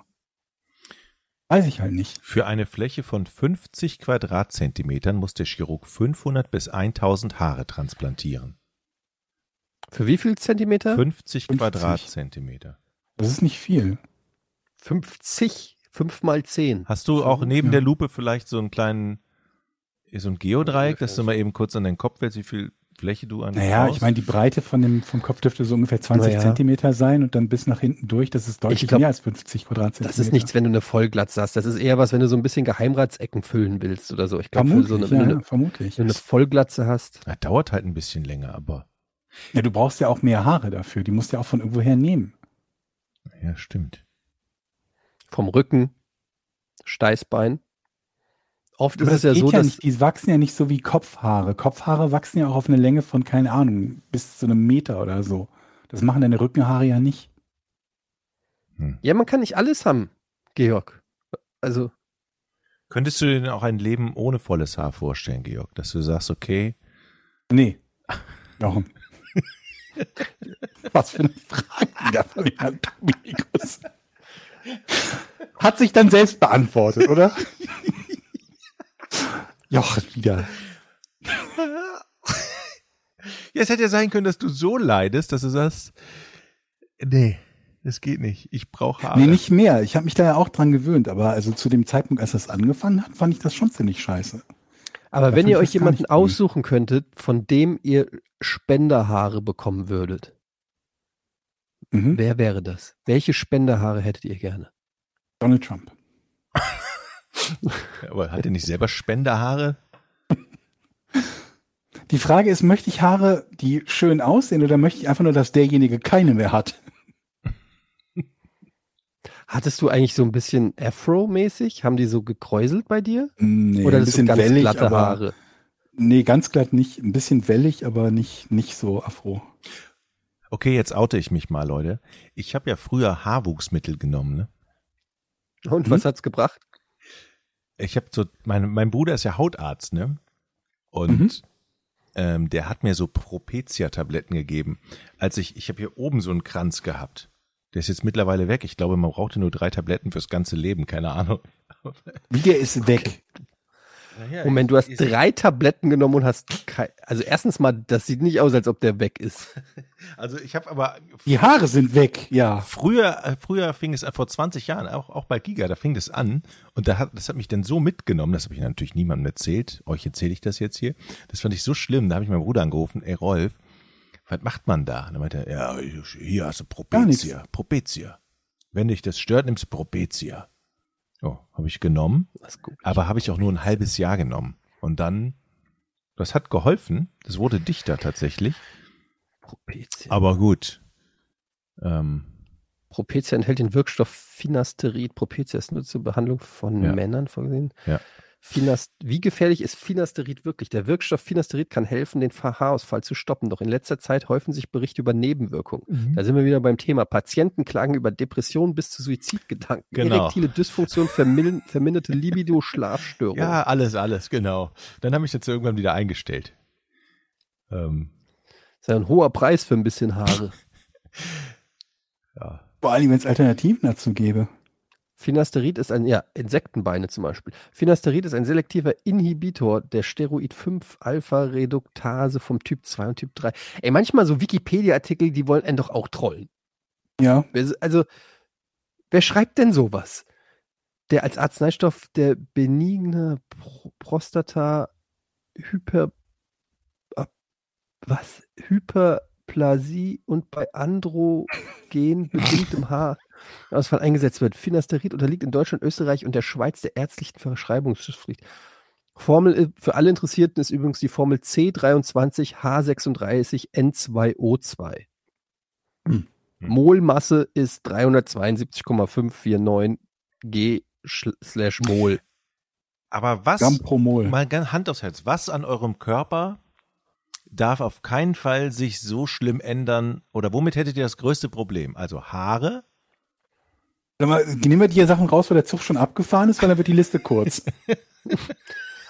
Weiß ich halt nicht. Für eine Fläche von 50 Quadratzentimetern muss der Chirurg 500 bis 1000 Haare transplantieren. Für wie viel Zentimeter? 50 50. Quadratzentimeter. Das ist nicht viel. 50. 5 mal 10. Hast du auch neben Ja. der Lupe vielleicht so einen kleinen, so ein Geodreieck, dass du mal eben kurz an deinen Kopf hältst, wie viel Fläche du an Naja, brauchst? ich meine, die Breite von dem, vom Kopf dürfte so ungefähr 20 Naja. Zentimeter sein und dann bis nach hinten durch, das ist deutlich glaub, mehr als 50 Quadratzentimeter. Das ist nichts, wenn du eine Vollglatze hast. Das ist eher was, wenn du so ein bisschen Geheimratsecken füllen willst oder so. Ich glaube, Vermutlich, so eine, ja, wenn, du eine, vermutlich. wenn du eine Vollglatze hast. Ja, dauert halt ein bisschen länger, aber Ja, du brauchst ja auch mehr Haare dafür. Die musst du ja auch von irgendwoher nehmen. ja, stimmt. Vom Rücken, Steißbein. Oft ist es ja so, ja dass nicht, die wachsen ja nicht so wie Kopfhaare. Kopfhaare wachsen ja auch auf eine Länge von, keine Ahnung, bis zu einem Meter oder so. Das machen deine Rückenhaare ja nicht. ja, man kann nicht alles haben, Georg. Also Könntest du dir denn auch ein Leben ohne volles Haar vorstellen, Georg? Dass du sagst, okay, Nee. Warum? Was für eine Frage da von Herrn Dominikus. Hat sich dann selbst beantwortet, oder? Joch, wieder. Ja, es hätte ja sein können, dass du so leidest, dass du sagst, nee, das geht nicht. Ich brauche Haare. Nee, nicht mehr. Ich habe mich da ja auch dran gewöhnt, aber also zu dem Zeitpunkt, als das angefangen hat, fand ich das schon ziemlich scheiße. Aber Da wenn ihr euch jemanden aussuchen könntet, von dem ihr Spenderhaare bekommen würdet, Mhm. wer wäre das? Welche Spenderhaare hättet ihr gerne? Donald Trump. Aber hat er nicht selber Spenderhaare? Die Frage ist, möchte ich Haare, die schön aussehen, oder möchte ich einfach nur, dass derjenige keine mehr hat? Hattest du eigentlich so ein bisschen Afro-mäßig? Haben die so gekräuselt bei dir? Nee, Oder ein bisschen ganz wellig, glatte aber Haare? nee, ganz glatt nicht. Ein bisschen wellig, aber nicht nicht so afro. Okay, jetzt oute ich mich mal, Leute. Ich habe ja früher Haarwuchsmittel genommen, ne? Und Hm? was hat's gebracht? Ich habe so, mein, mein Bruder ist ja Hautarzt, ne? Und Mhm. ähm, der hat mir so Propecia-Tabletten gegeben. Als ich, ich habe hier oben so einen Kranz gehabt. Der ist jetzt mittlerweile weg. Ich glaube, man brauchte nur drei Tabletten fürs ganze Leben, keine Ahnung. Wie der ist weg. Moment, du hast drei Tabletten genommen und hast kei- also erstens mal, das sieht nicht aus, als ob der weg ist. Also ich habe aber Die Haare sind weg, ja. früher, äh, früher fing es an, vor 20 Jahren, auch, auch bei Giga, da fing das an und da hat, das hat mich dann so mitgenommen, das habe ich natürlich niemandem erzählt, euch erzähle ich das jetzt hier, das fand ich so schlimm, da habe ich meinen Bruder angerufen, ey Rolf, was macht man da? Und dann meinte er, ja, hier hast du. Propecia, Propecia. Wenn dich das stört, nimmst du Propecia. Oh, habe ich genommen, aber habe ich auch nur ein halbes Jahr genommen und dann Das hat geholfen. Das wurde dichter tatsächlich. Propecia. Aber gut. Ähm, Propecia enthält den Wirkstoff Finasterid. Propecia ist nur zur Behandlung von Ja. Männern vorgesehen. Ja. Finast Wie gefährlich ist Finasterid wirklich? Der Wirkstoff Finasterid kann helfen, den Haarausfall zu stoppen. Doch in letzter Zeit häufen sich Berichte über Nebenwirkungen. Da sind wir wieder beim Thema. Patienten klagen über Depressionen bis zu Suizidgedanken, Genau. erektile Dysfunktion, vermin verminderte Libido, Schlafstörungen. ja, alles, alles, genau. Dann habe ich jetzt irgendwann wieder eingestellt. Ähm, ist ja ein hoher Preis für ein bisschen Haare. ja. Vor allem, wenn es Alternativen dazu gäbe. Finasterid ist ein, ja, Insektenbeine zum Beispiel. Finasterid ist ein selektiver Inhibitor der Steroid-5-Alpha-Reduktase vom Typ 2 und Typ 3. Ey, manchmal so Wikipedia-Artikel, die wollen einen doch auch trollen. Ja. Also, wer schreibt denn sowas? Der als Arzneistoff der benigne Pro Prostata Hyper was? Hyperplasie und bei Androgen bedingtem Haarausfall eingesetzt wird. Finasterid unterliegt in Deutschland, Österreich und der Schweiz der ärztlichen Verschreibungspflicht. Formel äh, für alle Interessierten ist übrigens die Formel C23H36N2O2. Hm. Molmasse ist 372,549 G schl- slash Mol. Aber was, Gramm pro Mol. mal ganz Hand aufs Herz, was an eurem Körper darf auf keinen Fall sich so schlimm ändern oder womit hättet ihr das größte Problem? Also Haare? Sag mal, nehmen wir die Sachen raus, wo der Zug schon abgefahren ist, weil dann wird die Liste kurz.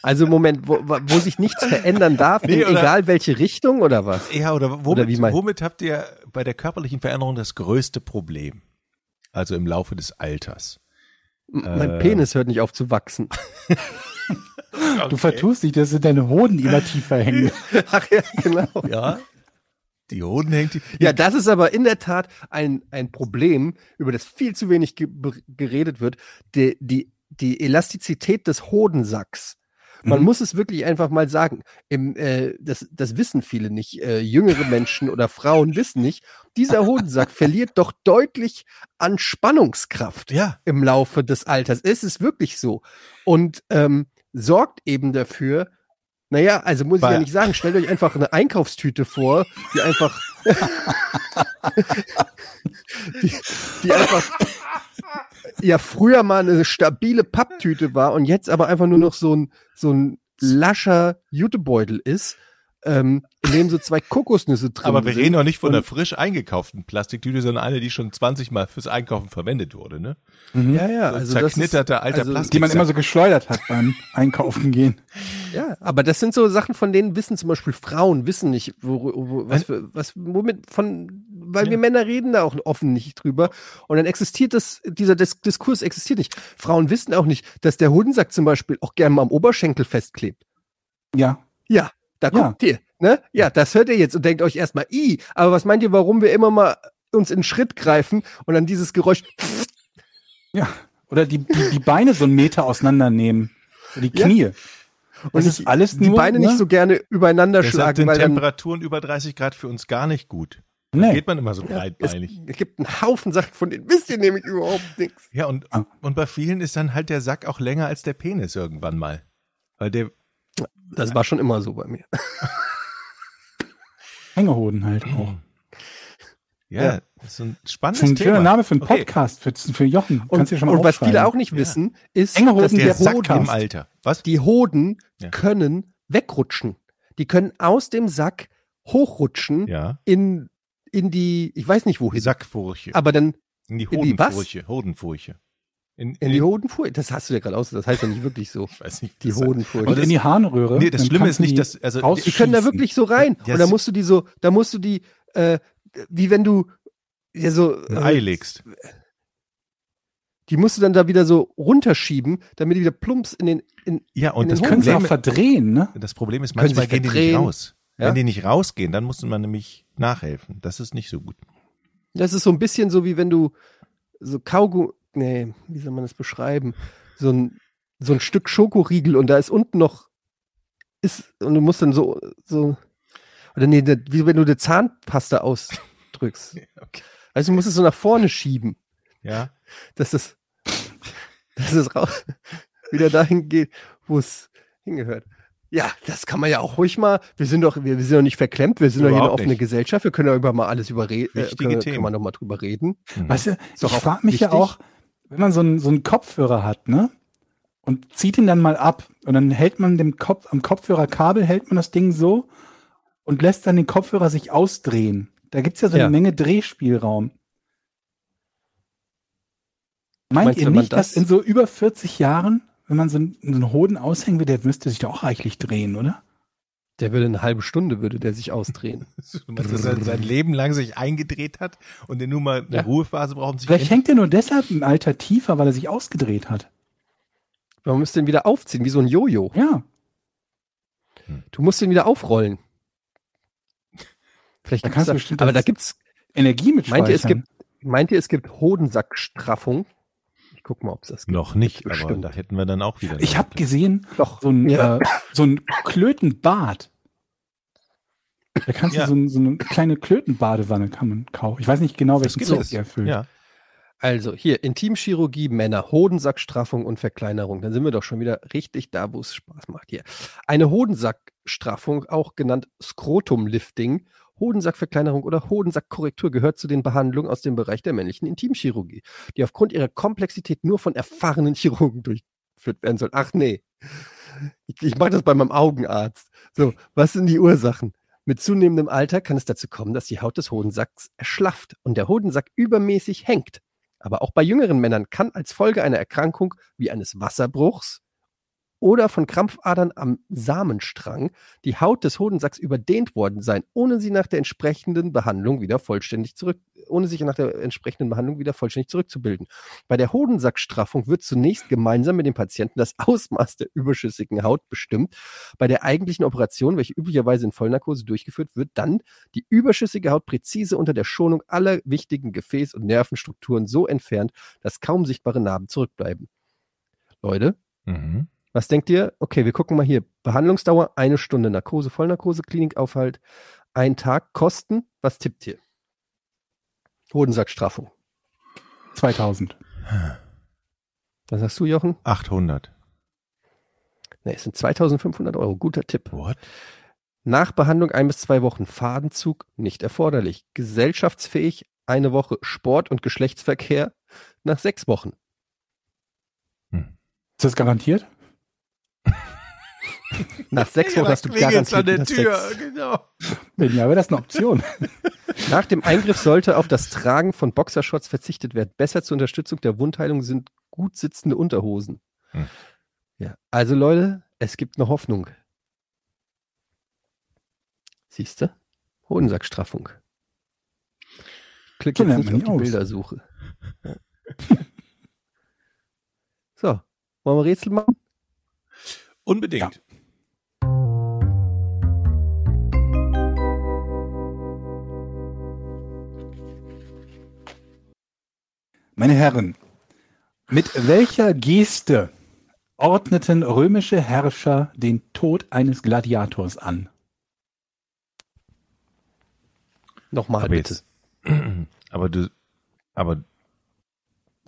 Also Moment, wo, wo sich nichts verändern darf, Nee, oder- egal welche Richtung oder was? Ja, oder womit, Oder wie mein- womit habt ihr bei der körperlichen Veränderung das größte Problem? Also im Laufe des Alters. M- Mein Äh. Penis hört nicht auf zu wachsen. Du vertust dich, das sind deine Hoden, die immer tiefer hängen. Ach ja, genau. Ja. Die Hoden hängt. Ja, das ist aber in der Tat ein, ein Problem, über das viel zu wenig ge geredet wird. Die, die, die Elastizität des Hodensacks. Man Mhm. muss es wirklich einfach mal sagen. Im, äh, das, das wissen viele nicht. Äh, jüngere Menschen oder Frauen wissen nicht. Dieser Hodensack verliert doch deutlich an Spannungskraft Ja. im Laufe des Alters. Es ist wirklich so. Und ähm, sorgt eben dafür, naja, also muss ich ja nicht sagen, stellt euch einfach eine Einkaufstüte vor, die einfach, die, die einfach ja früher mal eine stabile Papptüte war und jetzt aber einfach nur noch so ein, so ein lascher Jutebeutel ist, ähm, in dem so zwei Kokosnüsse drin Aber wir sind. reden doch nicht von Und- einer frisch eingekauften Plastiktüte, sondern eine, die schon 20 Mal fürs Einkaufen verwendet wurde, ne? Ja, ja, So also ist, zerknitterter alter also, Plastik. Die man immer so geschleudert hat beim Einkaufen gehen. Ja, aber das sind so Sachen, von denen wissen zum Beispiel Frauen wissen nicht, wo, wo, was, für, was, womit von, weil wir Ja. Männer reden da auch offen nicht drüber. Und dann existiert das, dieser Dis Diskurs existiert nicht. Frauen wissen auch nicht, dass der Hodensack zum Beispiel auch gerne mal am Oberschenkel festklebt. Ja. Ja, da Ja. guckt ihr, ne? Ja, das hört ihr jetzt und denkt euch erstmal, i, aber was meint ihr, warum wir immer mal uns in Schritt greifen und dann dieses Geräusch, Ja. Oder die, die, die Beine so einen Meter auseinandernehmen. Die Ja. Knie. und Das ist alles die nur, Beine ne? nicht so gerne übereinander Deshalb schlagen, sind weil Temperaturen über 30 Grad für uns gar nicht gut. Da Nee. geht man immer so Ja, es, breitbeinig. es gibt einen Haufen Sachen, von denen wisst ihr nämlich überhaupt nichts. Ja, und, Ah. und bei vielen ist dann halt der Sack auch länger als der Penis irgendwann mal. Weil der, Das war schon immer so bei mir. Hängehoden halt auch. ja, Ja. das ist ein Das spannendes ist ein schöner Thema. Name für einen Okay. Podcast, für, für Jochen. Und, Kannst du dir schon mal und was viele auch nicht Ja. wissen, ist, Enge Hoden, dass Der die Sack im Hoden, Alter. Was? die Hoden Ja. können wegrutschen. Die können aus dem Sack hochrutschen Ja. in, in die, ich weiß nicht wohin, Sackfurche. aber dann In die in die was? Hodenfurche. In, in die Hodenfurche. Das hast du ja gerade aus, das heißt ja nicht wirklich so. Ich weiß nicht. Die Hodenfurche. Und in die Harnröhre. Nee, das Schlimme ist nicht, dass, also, Die können da wirklich so rein. Ja, und da musst du die so, da musst du die, äh, wie wenn du, ja so, ein äh, Ei legst. die musst du dann da wieder so runterschieben, damit die wieder plumps in den, in, Ja, und in das den können sie auch verdrehen, ne? das Problem ist, manchmal gehen die nicht raus. Ja? Wenn die nicht rausgehen, dann muss man nämlich nachhelfen. Das ist nicht so gut. Das ist so ein bisschen so, wie wenn du so Kaugummi, nee, wie soll man das beschreiben? So ein, so ein Stück Schokoriegel und da ist unten noch, ist, und du musst dann so, so, oder nee, wie wenn du die Zahnpasta ausdrückst. Okay. Also du musst es so nach vorne schieben, Ja. dass es, dass es raus, wieder dahin geht, wo es hingehört. Ja, das kann man ja auch ruhig mal. Wir sind doch, wir, wir sind doch nicht verklemmt, wir sind doch hier eine Überhaupt offene nicht. Gesellschaft, wir können ja über mal alles überreden. Äh, können, Themen. kann man noch mal drüber reden. Mhm. Weißt du, ich frage mich ja wichtig. auch, wenn man so einen, so einen Kopfhörer hat, ne? Und zieht ihn dann mal ab und dann hält man dem Kopf, am Kopfhörerkabel hält man das Ding so und lässt dann den Kopfhörer sich ausdrehen. Da gibt's ja so Ja. eine Menge Drehspielraum. Meint Meinst ihr nicht, dass das- in so über 40 Jahren, wenn man so einen, so einen Hoden aushängen will, der müsste sich doch auch reichlich drehen, oder? Der würde eine halbe Stunde, würde der sich ausdrehen. Dass er sein Leben lang sich eingedreht hat und der nur mal eine Ja. Ruhephase braucht, um sich Vielleicht hängt er nur deshalb im Alter tiefer, weil er sich ausgedreht hat. Man müsste ihn wieder aufziehen, wie so ein Jojo. Ja. Du musst ihn wieder aufrollen. Vielleicht Da kannst du aber da gibt's, Energie mit meint ihr, es gibt, meint ihr, es gibt Hodensackstraffung? Guck mal, ob es das gibt. Noch nicht, aber Bestimmt. da hätten wir dann auch wieder. Ich habe gesehen, Doch. so ein, Ja. äh, so ein Klötenbad. Da kannst Ja. du so, ein, so eine kleine Klötenbadewanne kann man kaufen. Ich weiß nicht genau, welchen gibt Zweck es. die erfüllt. Ja. Also hier, Intimchirurgie, Männer, Hodensackstraffung und Verkleinerung. Dann sind wir doch schon wieder richtig da, wo es Spaß macht hier. Eine Hodensackstraffung, auch genannt Skrotumlifting, Hodensackverkleinerung oder Hodensackkorrektur gehört zu den Behandlungen aus dem Bereich der männlichen Intimchirurgie, die aufgrund ihrer Komplexität nur von erfahrenen Chirurgen durchgeführt werden soll. Ach nee, ich, ich mache das bei meinem Augenarzt. So, was sind die Ursachen? Mit zunehmendem Alter kann es dazu kommen, dass die Haut des Hodensacks erschlafft und der Hodensack übermäßig hängt. Aber auch bei jüngeren Männern kann als Folge einer Erkrankung wie eines Wasserbruchs oder von Krampfadern am Samenstrang die Haut des Hodensacks überdehnt worden sein, ohne sie nach der entsprechenden Behandlung wieder vollständig zurück, ohne sich nach der entsprechenden Behandlung wieder vollständig zurückzubilden. Bei der Hodensackstraffung wird zunächst gemeinsam mit dem Patienten das Ausmaß der überschüssigen Haut bestimmt. Bei der eigentlichen Operation, welche üblicherweise in Vollnarkose durchgeführt wird, dann die überschüssige Haut präzise unter der Schonung aller wichtigen Gefäß- und Nervenstrukturen so entfernt, dass kaum sichtbare Narben zurückbleiben. Leute, Mhm. Was denkt ihr? Okay, wir gucken mal hier. Behandlungsdauer eine Stunde, Narkose, Vollnarkose, Klinikaufhalt, ein Tag, Kosten. Was tippt ihr? Hodensackstraffung. 2000. Was sagst du, Jochen? 800. Ne, es sind 2500 Euro. Guter Tipp. What? Nach Behandlung ein bis zwei Wochen Fadenzug nicht erforderlich. Gesellschaftsfähig eine Woche Sport und Geschlechtsverkehr nach sechs Wochen. Ist das garantiert? Nach sechs Wochen hast du garantiert wieder Sex. genau. Wenn ja, wäre das eine Option. Nach dem Eingriff sollte auf das Tragen von Boxershorts verzichtet werden. Besser zur Unterstützung der Wundheilung sind gut sitzende Unterhosen. Hm. Ja, also Leute, es gibt eine Hoffnung. Siehst du? Hodensackstraffung. Klick So jetzt nicht auf die aus. Bildersuche. Ja. so, wollen wir Rätsel machen? Unbedingt. Meine Herren, mit welcher Geste ordneten römische Herrscher den Tod eines Gladiators an? Nochmal Aber bitte. jetzt, aber du, aber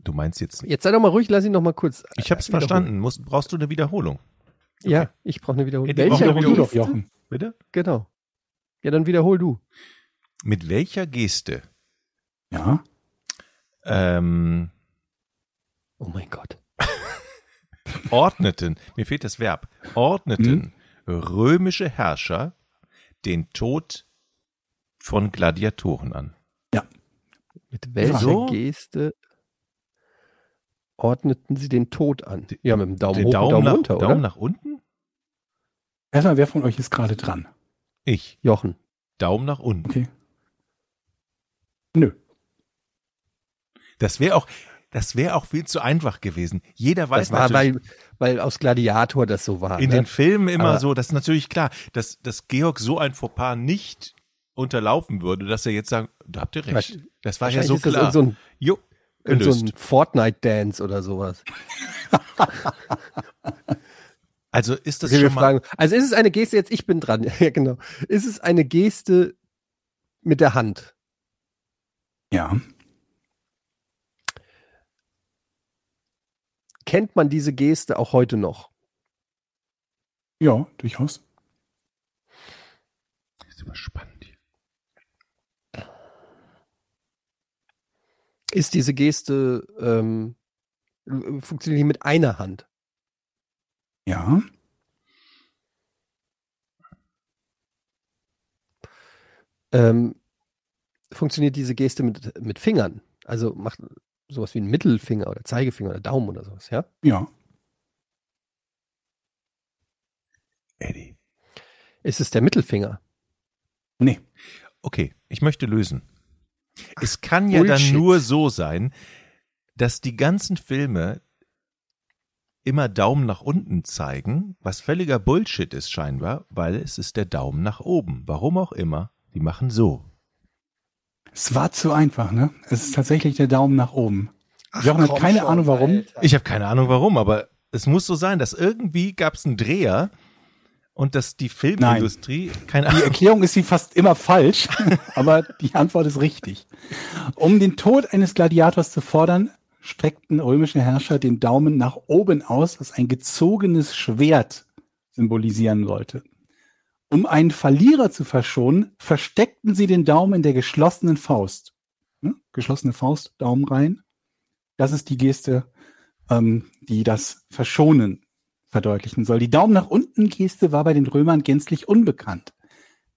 du meinst jetzt, Jetzt sei doch mal ruhig, lass ihn noch mal kurz. ich habe es äh, verstanden. Musst, brauchst du eine Wiederholung? Ja, ich brauche eine Wiederholung. Ja, Welcher du doch, Geste? Jochen. Bitte? Genau. Ja, dann wiederhol du. Mit welcher Geste Ja. Ähm, Oh mein Gott. ordneten, mir fehlt das Verb, ordneten römische Herrscher den Tod von Gladiatoren an. Mit welcher So? Geste ordneten sie den Tod an? Ja, mit dem Daumen Den hoch Daumen, und Daumen nach, runter, Daumen oder? nach unten? Erstmal, wer von euch ist gerade dran? Ich. Jochen. Daumen nach unten. Okay. Nö. Das wäre auch, das wäre auch viel zu einfach gewesen. Jeder weiß Das war, natürlich, weil, weil aus Gladiator das so war. in ne? den Filmen immer Aber- so, das ist natürlich klar, dass, dass Georg so ein Fauxpas nicht unterlaufen würde, dass er jetzt sagt, da habt ihr recht. Das war ja so klar. in so ein, jo, in so ein Fortnite-Dance oder sowas. also ist das schon mal, fragen, also ist es eine Geste, jetzt ich bin dran, ja genau. Ist es eine Geste mit der Hand? Ja. Kennt man diese Geste auch heute noch? Ja, durchaus. Das ist immer spannend hier. Ist diese Geste, ähm, funktioniert die mit einer Hand? Ja. Ähm, funktioniert diese Geste mit, mit Fingern? Also macht sowas wie ein Mittelfinger oder Zeigefinger oder Daumen oder sowas, ja? Ja. Eddie. Ist es der Mittelfinger? Nee. Okay, ich möchte lösen. Es kann ja dann Bullshit. nur so sein, dass die ganzen Filme immer Daumen nach unten zeigen, was völliger Bullshit ist scheinbar, weil es ist der Daumen nach oben. Warum auch immer. Die machen so. Es war zu einfach, ne? Es ist tatsächlich der Daumen nach oben. Jochen hat keine schon, Ahnung warum. Alter. Ich habe keine Ahnung warum, aber es muss so sein, dass irgendwie gab es einen Dreher und dass die Filmindustrie keine Die Ahnung. Erklärung ist sie fast immer falsch, aber die Antwort ist richtig. Um den Tod eines Gladiators zu fordern, streckten römische Herrscher den Daumen nach oben aus, was ein gezogenes Schwert symbolisieren sollte. Um einen Verlierer zu verschonen, versteckten sie den Daumen in der geschlossenen Faust. Ne? Geschlossene Faust, Daumen rein. Das ist die Geste, ähm, die das Verschonen verdeutlichen soll. Die Daumen nach unten Geste war bei den Römern gänzlich unbekannt.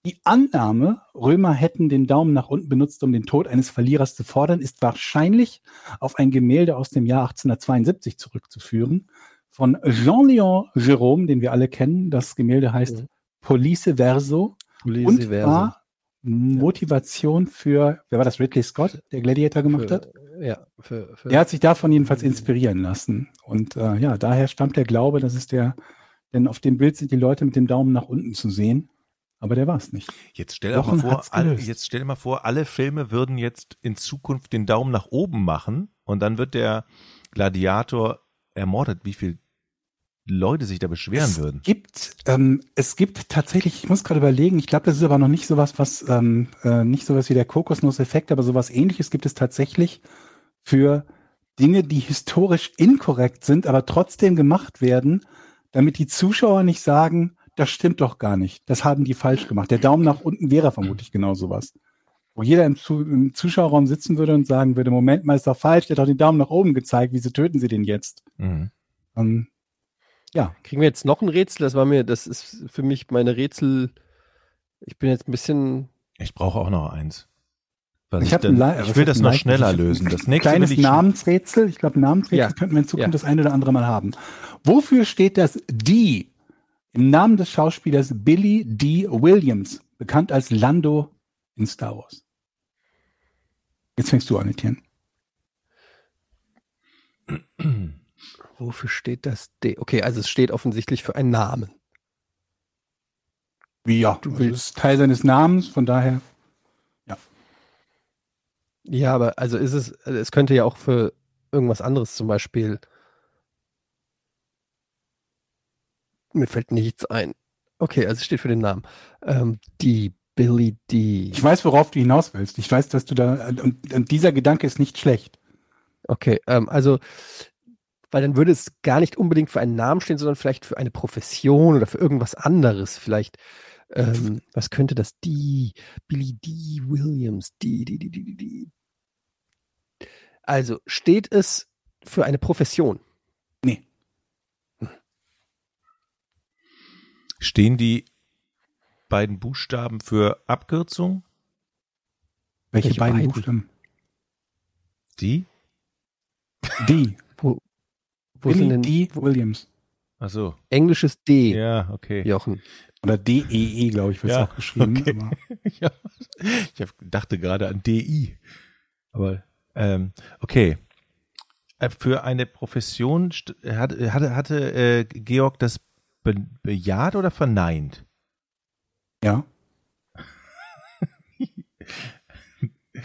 Die Annahme, Römer hätten den Daumen nach unten benutzt, um den Tod eines Verlierers zu fordern, ist wahrscheinlich auf ein Gemälde aus dem Jahr 1872 zurückzuführen von Jean-Léon Gérôme, den wir alle kennen. Das Gemälde heißt Mhm. Police Verso und war Motivation für, wer war das, Ridley Scott, der Gladiator gemacht hat? Für, ja, für, für, Der hat sich davon jedenfalls inspirieren lassen. Und äh, ja, daher stammt der Glaube, dass es der, denn auf dem Bild sind die Leute mit dem Daumen nach unten zu sehen. Aber der war es nicht. Jetzt stell dir mal vor, alle, jetzt stell dir mal vor, alle Filme würden jetzt in Zukunft den Daumen nach oben machen und dann wird der Gladiator ermordet. Wie viele Leute sich da beschweren es würden? Gibt, ähm, es gibt tatsächlich, ich muss gerade überlegen, ich glaube, das ist aber noch nicht sowas, was, ähm, äh, nicht sowas wie der Kokosnuss-Effekt, aber sowas ähnliches gibt es tatsächlich für Dinge, die historisch inkorrekt sind, aber trotzdem gemacht werden, damit die Zuschauer nicht sagen, das stimmt doch gar nicht. Das haben die falsch gemacht. Der Daumen nach unten wäre vermutlich genau sowas. Wo jeder im, Zu im Zuschauerraum sitzen würde und sagen würde, Moment mal, ist doch falsch, der hat doch den Daumen nach oben gezeigt, wieso töten sie den jetzt? Mhm. Ähm, ja, Kriegen wir jetzt noch ein Rätsel? Das war mir, das ist für mich meine Rätsel. Ich bin jetzt ein bisschen. Ich brauche auch noch eins. Was Ich, ich, dann, ein ich will das noch schneller lösen. ein Das nächste kleines will ich Namensrätsel. Ich glaube, Namensrätsel Ja. könnten wir in Zukunft Ja. das eine oder andere mal haben. Wofür steht das D im Namen des Schauspielers Billy D. Williams, bekannt als Lando in Star Wars? Jetzt fängst du an, Etienne. Wofür steht das D? Okay, also es steht offensichtlich für einen Namen. Ja, Du du willst- Teil seines Namens, von daher. Ja, aber also ist es, also es könnte ja auch für irgendwas anderes zum Beispiel. Mir fällt nichts ein. Okay, also es steht für den Namen. Ähm, die Billy D. Ich weiß, worauf du hinaus willst. Ich weiß, dass du da, und, und dieser Gedanke ist nicht schlecht. Okay, ähm, also, weil dann würde es gar nicht unbedingt für einen Namen stehen, sondern vielleicht für eine Profession oder für irgendwas anderes. Vielleicht, ähm, was könnte das? Die, Billy D. Williams, die, die, die, die, die, die. Also, steht es für eine Profession? Nee. Stehen die beiden Buchstaben für Abkürzung? Welche, Welche beiden, beiden? Buchstaben? Die? D. Wo, wo sind Billy denn D. Williams. Ach so. englisches D, Ja, okay. Jochen? Oder D-E-E, glaube ich, wird es Ja, auch geschrieben. okay. Ja. Ich hab, dachte gerade an DI. Aber ähm, okay. Äh, Für eine Profession hatte, hatte, hatte äh, Georg das be bejaht oder verneint? ja.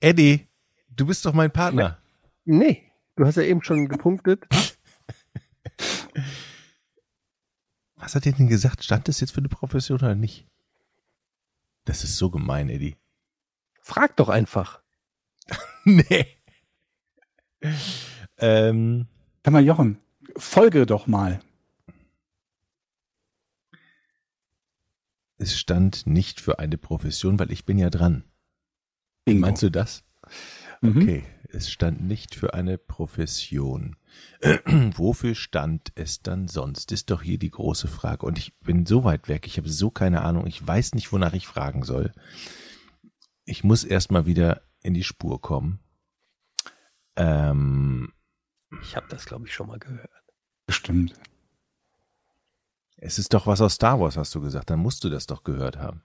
Eddie, du bist doch mein Partner. Nee, du hast ja eben schon gepunktet. Was hat er denn gesagt? Stand das jetzt für eine Profession oder nicht? Das ist so gemein, Eddie. Frag doch einfach. nee. ähm, Sag mal, Jochen, folge doch mal. es stand nicht für eine Profession, weil ich bin ja dran. Bingo. Meinst du das? Mhm. Okay, es stand nicht für eine Profession. Wofür stand es dann sonst? Ist doch hier die große Frage. Und ich bin so weit weg, ich habe so keine Ahnung, ich weiß nicht, wonach ich fragen soll. Ich muss erst mal wieder in die Spur kommen. Ähm, Ich habe das, glaube ich, schon mal gehört. Bestimmt. es ist doch was aus Star Wars, hast du gesagt. Dann musst du das doch gehört haben.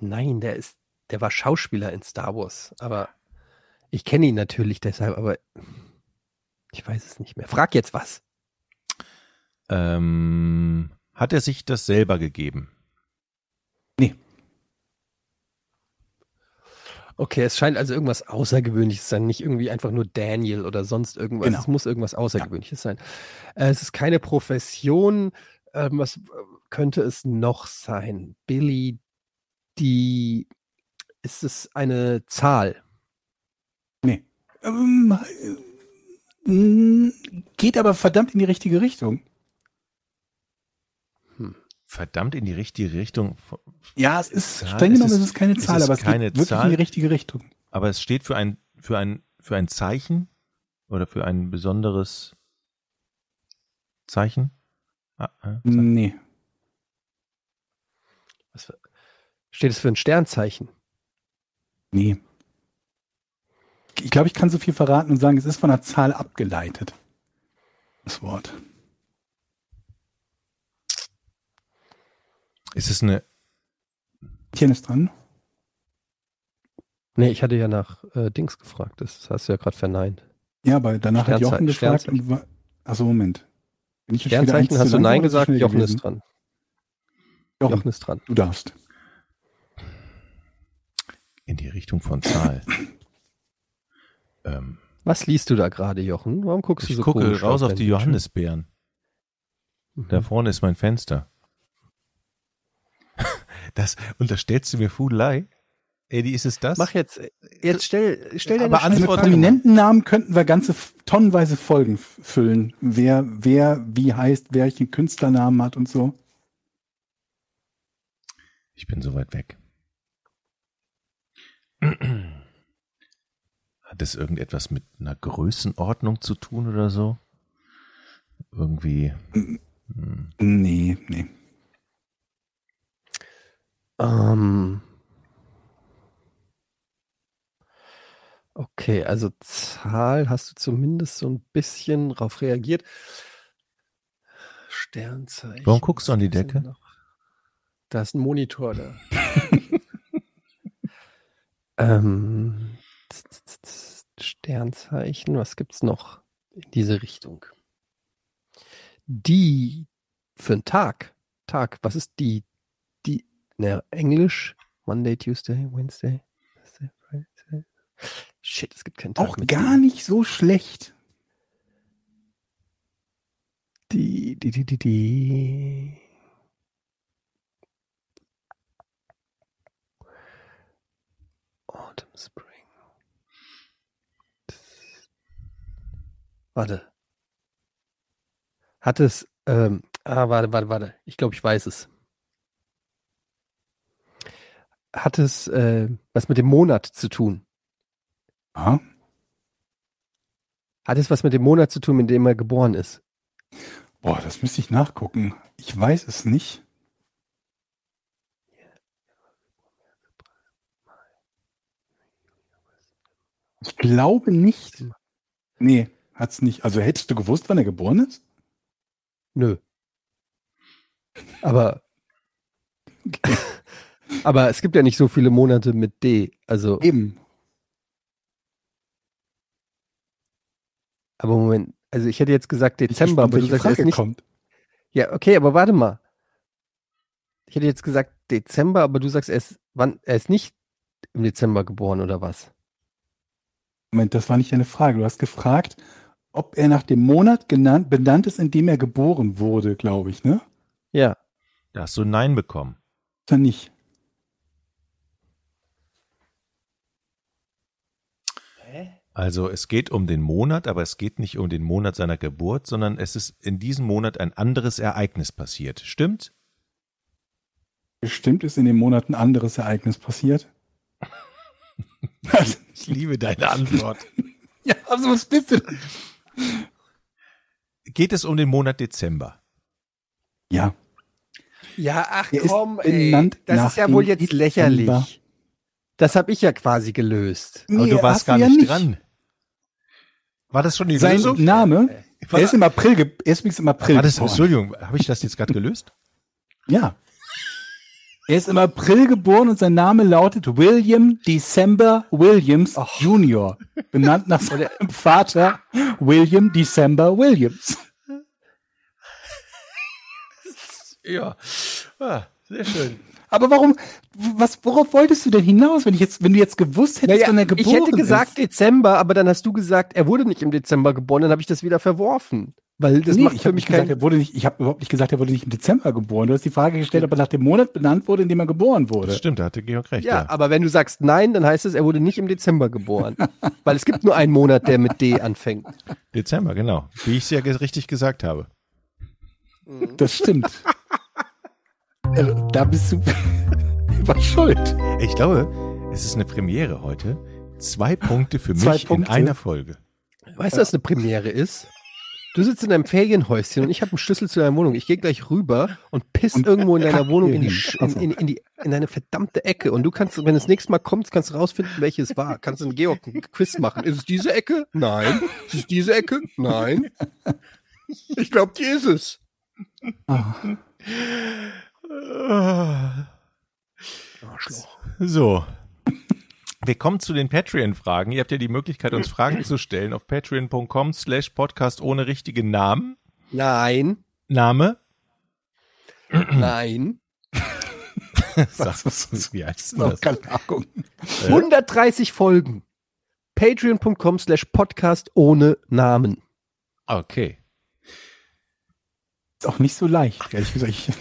Nein, der ist, der war Schauspieler in Star Wars, aber ich kenne ihn natürlich deshalb, aber ich weiß es nicht mehr. Frag jetzt was. Ähm, hat er sich das selber gegeben? Okay, es scheint also irgendwas Außergewöhnliches zu sein, nicht irgendwie einfach nur Daniel oder sonst irgendwas. Genau. Es muss irgendwas Außergewöhnliches sein. Äh, es ist keine Profession. Ähm, was könnte es noch sein? Billy, die ist es eine Zahl? Ähm, äh, mh, geht aber verdammt in die richtige Richtung. Verdammt in die richtige Richtung. Ja, es ist Zahl, streng es genommen, ist- ist es keine es Zahl, ist aber es keine geht wirklich Zahl. in die richtige Richtung. Aber es steht für ein, für ein, für ein Zeichen oder für ein besonderes Zeichen? Ah, ah, Zeichen. Nee. Was steht es für ein Sternzeichen? Nee. Ich glaube, ich kann so viel verraten und sagen, es ist von einer Zahl abgeleitet. Das Wort. Ist es eine, Tien ist dran. Nee, ich hatte ja nach äh, Dings gefragt. Das hast du ja gerade verneint. Ja, aber danach hat Jochen gefragt und war. Achso, Moment. Bin ich Sternzeichen hast du Nein gesagt, Jochen gewesen? ist dran. Jochen, Jochen ist dran. du darfst. in die Richtung von Zahl? ähm, Was liest du da gerade, Jochen? Warum guckst du ich so gucke komisch raus auf die? Johannisbeeren. Da Mhm. vorne ist mein Fenster. Das unterstellst du mir Fudelei? Eddie, ist es das? Mach jetzt, jetzt stell, stell deine Aber an mit prominenten Namen könnten wir ganze tonnenweise Folgen füllen. Wer, wer, wie heißt, wer welchen Künstlernamen hat und so. Ich bin so weit weg. Hat es irgendetwas mit einer Größenordnung zu tun oder so? Irgendwie. hm. Nee, nee. Ähm, okay, also Zahl hast du zumindest so ein bisschen drauf reagiert. Sternzeichen. Warum guckst du an die Decke? noch? Da ist ein Monitor da. ähm, Sternzeichen, was gibt's noch in diese Richtung? Die für einen Tag. Tag, was ist die? Die, naja, Englisch, Monday, Tuesday, Wednesday, Thursday, Friday. Shit, es gibt keinen Tag. Auch gar die. nicht so schlecht. Die, die, die, die, die. Autumn, Spring. Warte. Hat es, ähm, ah, warte, warte, warte. Ich glaube, ich weiß es. Hat es äh, was mit dem Monat zu tun? Ja. Hat es was mit dem Monat zu tun, in dem er geboren ist? Boah, das müsste ich nachgucken. Ich weiß es nicht. Ich glaube nicht. Nee, hat's nicht. Also hättest du gewusst, wann er geboren ist? Nö. Aber, aber es gibt ja nicht so viele Monate mit D. Also, Eben. aber Moment. Also ich hätte jetzt gesagt Dezember, aber du sagst Frage nicht. kommt. Ja, okay, aber warte mal. Ich hätte jetzt gesagt Dezember, aber du sagst erst, wann, er ist nicht im Dezember geboren oder was? Moment, das war nicht deine Frage. Du hast gefragt, ob er nach dem Monat genannt, benannt ist, in dem er geboren wurde, glaube ich, ne? Ja. Da hast du ein Nein bekommen. Oder nicht? Also es geht um den Monat, aber es geht nicht um den Monat seiner Geburt, sondern es ist in diesem Monat ein anderes Ereignis passiert. Stimmt? Bestimmt ist in dem Monat ein anderes Ereignis passiert. Ich liebe deine Antwort. ja, also was bist du? Geht es um den Monat Dezember? Ja, Ja, ach Der komm, ey. Das ist ja wohl jetzt Dezember. lächerlich. Das habe ich ja quasi gelöst. Aber Nee, du warst gar ja nicht, dran. War das schon die Sein Lösung? Name, er ist im April, er ist übrigens im April war das. Entschuldigung, habe ich das jetzt gerade gelöst? Ja. Er ist im April geboren und sein Name lautet William December Williams Jr., benannt nach seinem Vater William December Williams. Ja. Ah, sehr schön. Aber warum, was, worauf wolltest du denn hinaus, wenn ich jetzt, wenn du jetzt gewusst hättest, Naja, wann er geboren ich hätte gesagt ist? Dezember, aber dann hast du gesagt, er wurde nicht im Dezember geboren, dann habe ich das wieder verworfen. Weil das nee, macht ich für habe mich keinen. er wurde nicht, ich habe überhaupt nicht gesagt, er wurde nicht im Dezember geboren. Du hast die Frage gestellt, ob er nach dem Monat benannt wurde, in dem er geboren wurde. Das stimmt, da hatte Georg recht. Ja, Ja, aber wenn du sagst nein, dann heißt es, er wurde nicht im Dezember geboren. Weil es gibt nur einen Monat, der mit D anfängt. Dezember, genau. Wie ich es ja richtig gesagt habe. Das stimmt. Also, da bist du war schuld. Ich glaube, es ist eine Premiere heute. Zwei Punkte für mich Zwei in Punkte. einer Folge. Weißt du, was eine Premiere ist? Du sitzt in deinem Ferienhäuschen und ich habe einen Schlüssel zu deiner Wohnung. Ich gehe gleich rüber und piss Und irgendwo in deiner Wohnung in die, in, in, in, die, in eine verdammte Ecke. Und du kannst, wenn das nächste Mal kommt, kannst du rausfinden, welche es war. Kannst du einen Georg einen Quiz machen. Ist es diese Ecke? Nein. Ist es diese Ecke? Nein. Ich glaube, die ist es. Ah, So. Wir kommen zu den Patreon-Fragen. Ihr habt ja die Möglichkeit, uns Fragen zu stellen auf patreon.com slash podcast ohne richtigen Namen. Nein. Name? Nein. Sag, wie heißt denn noch das? keine Ahnung. 130 Folgen. Patreon.com slash podcast ohne Namen. Okay. Ist auch nicht so leicht, ehrlich gesagt.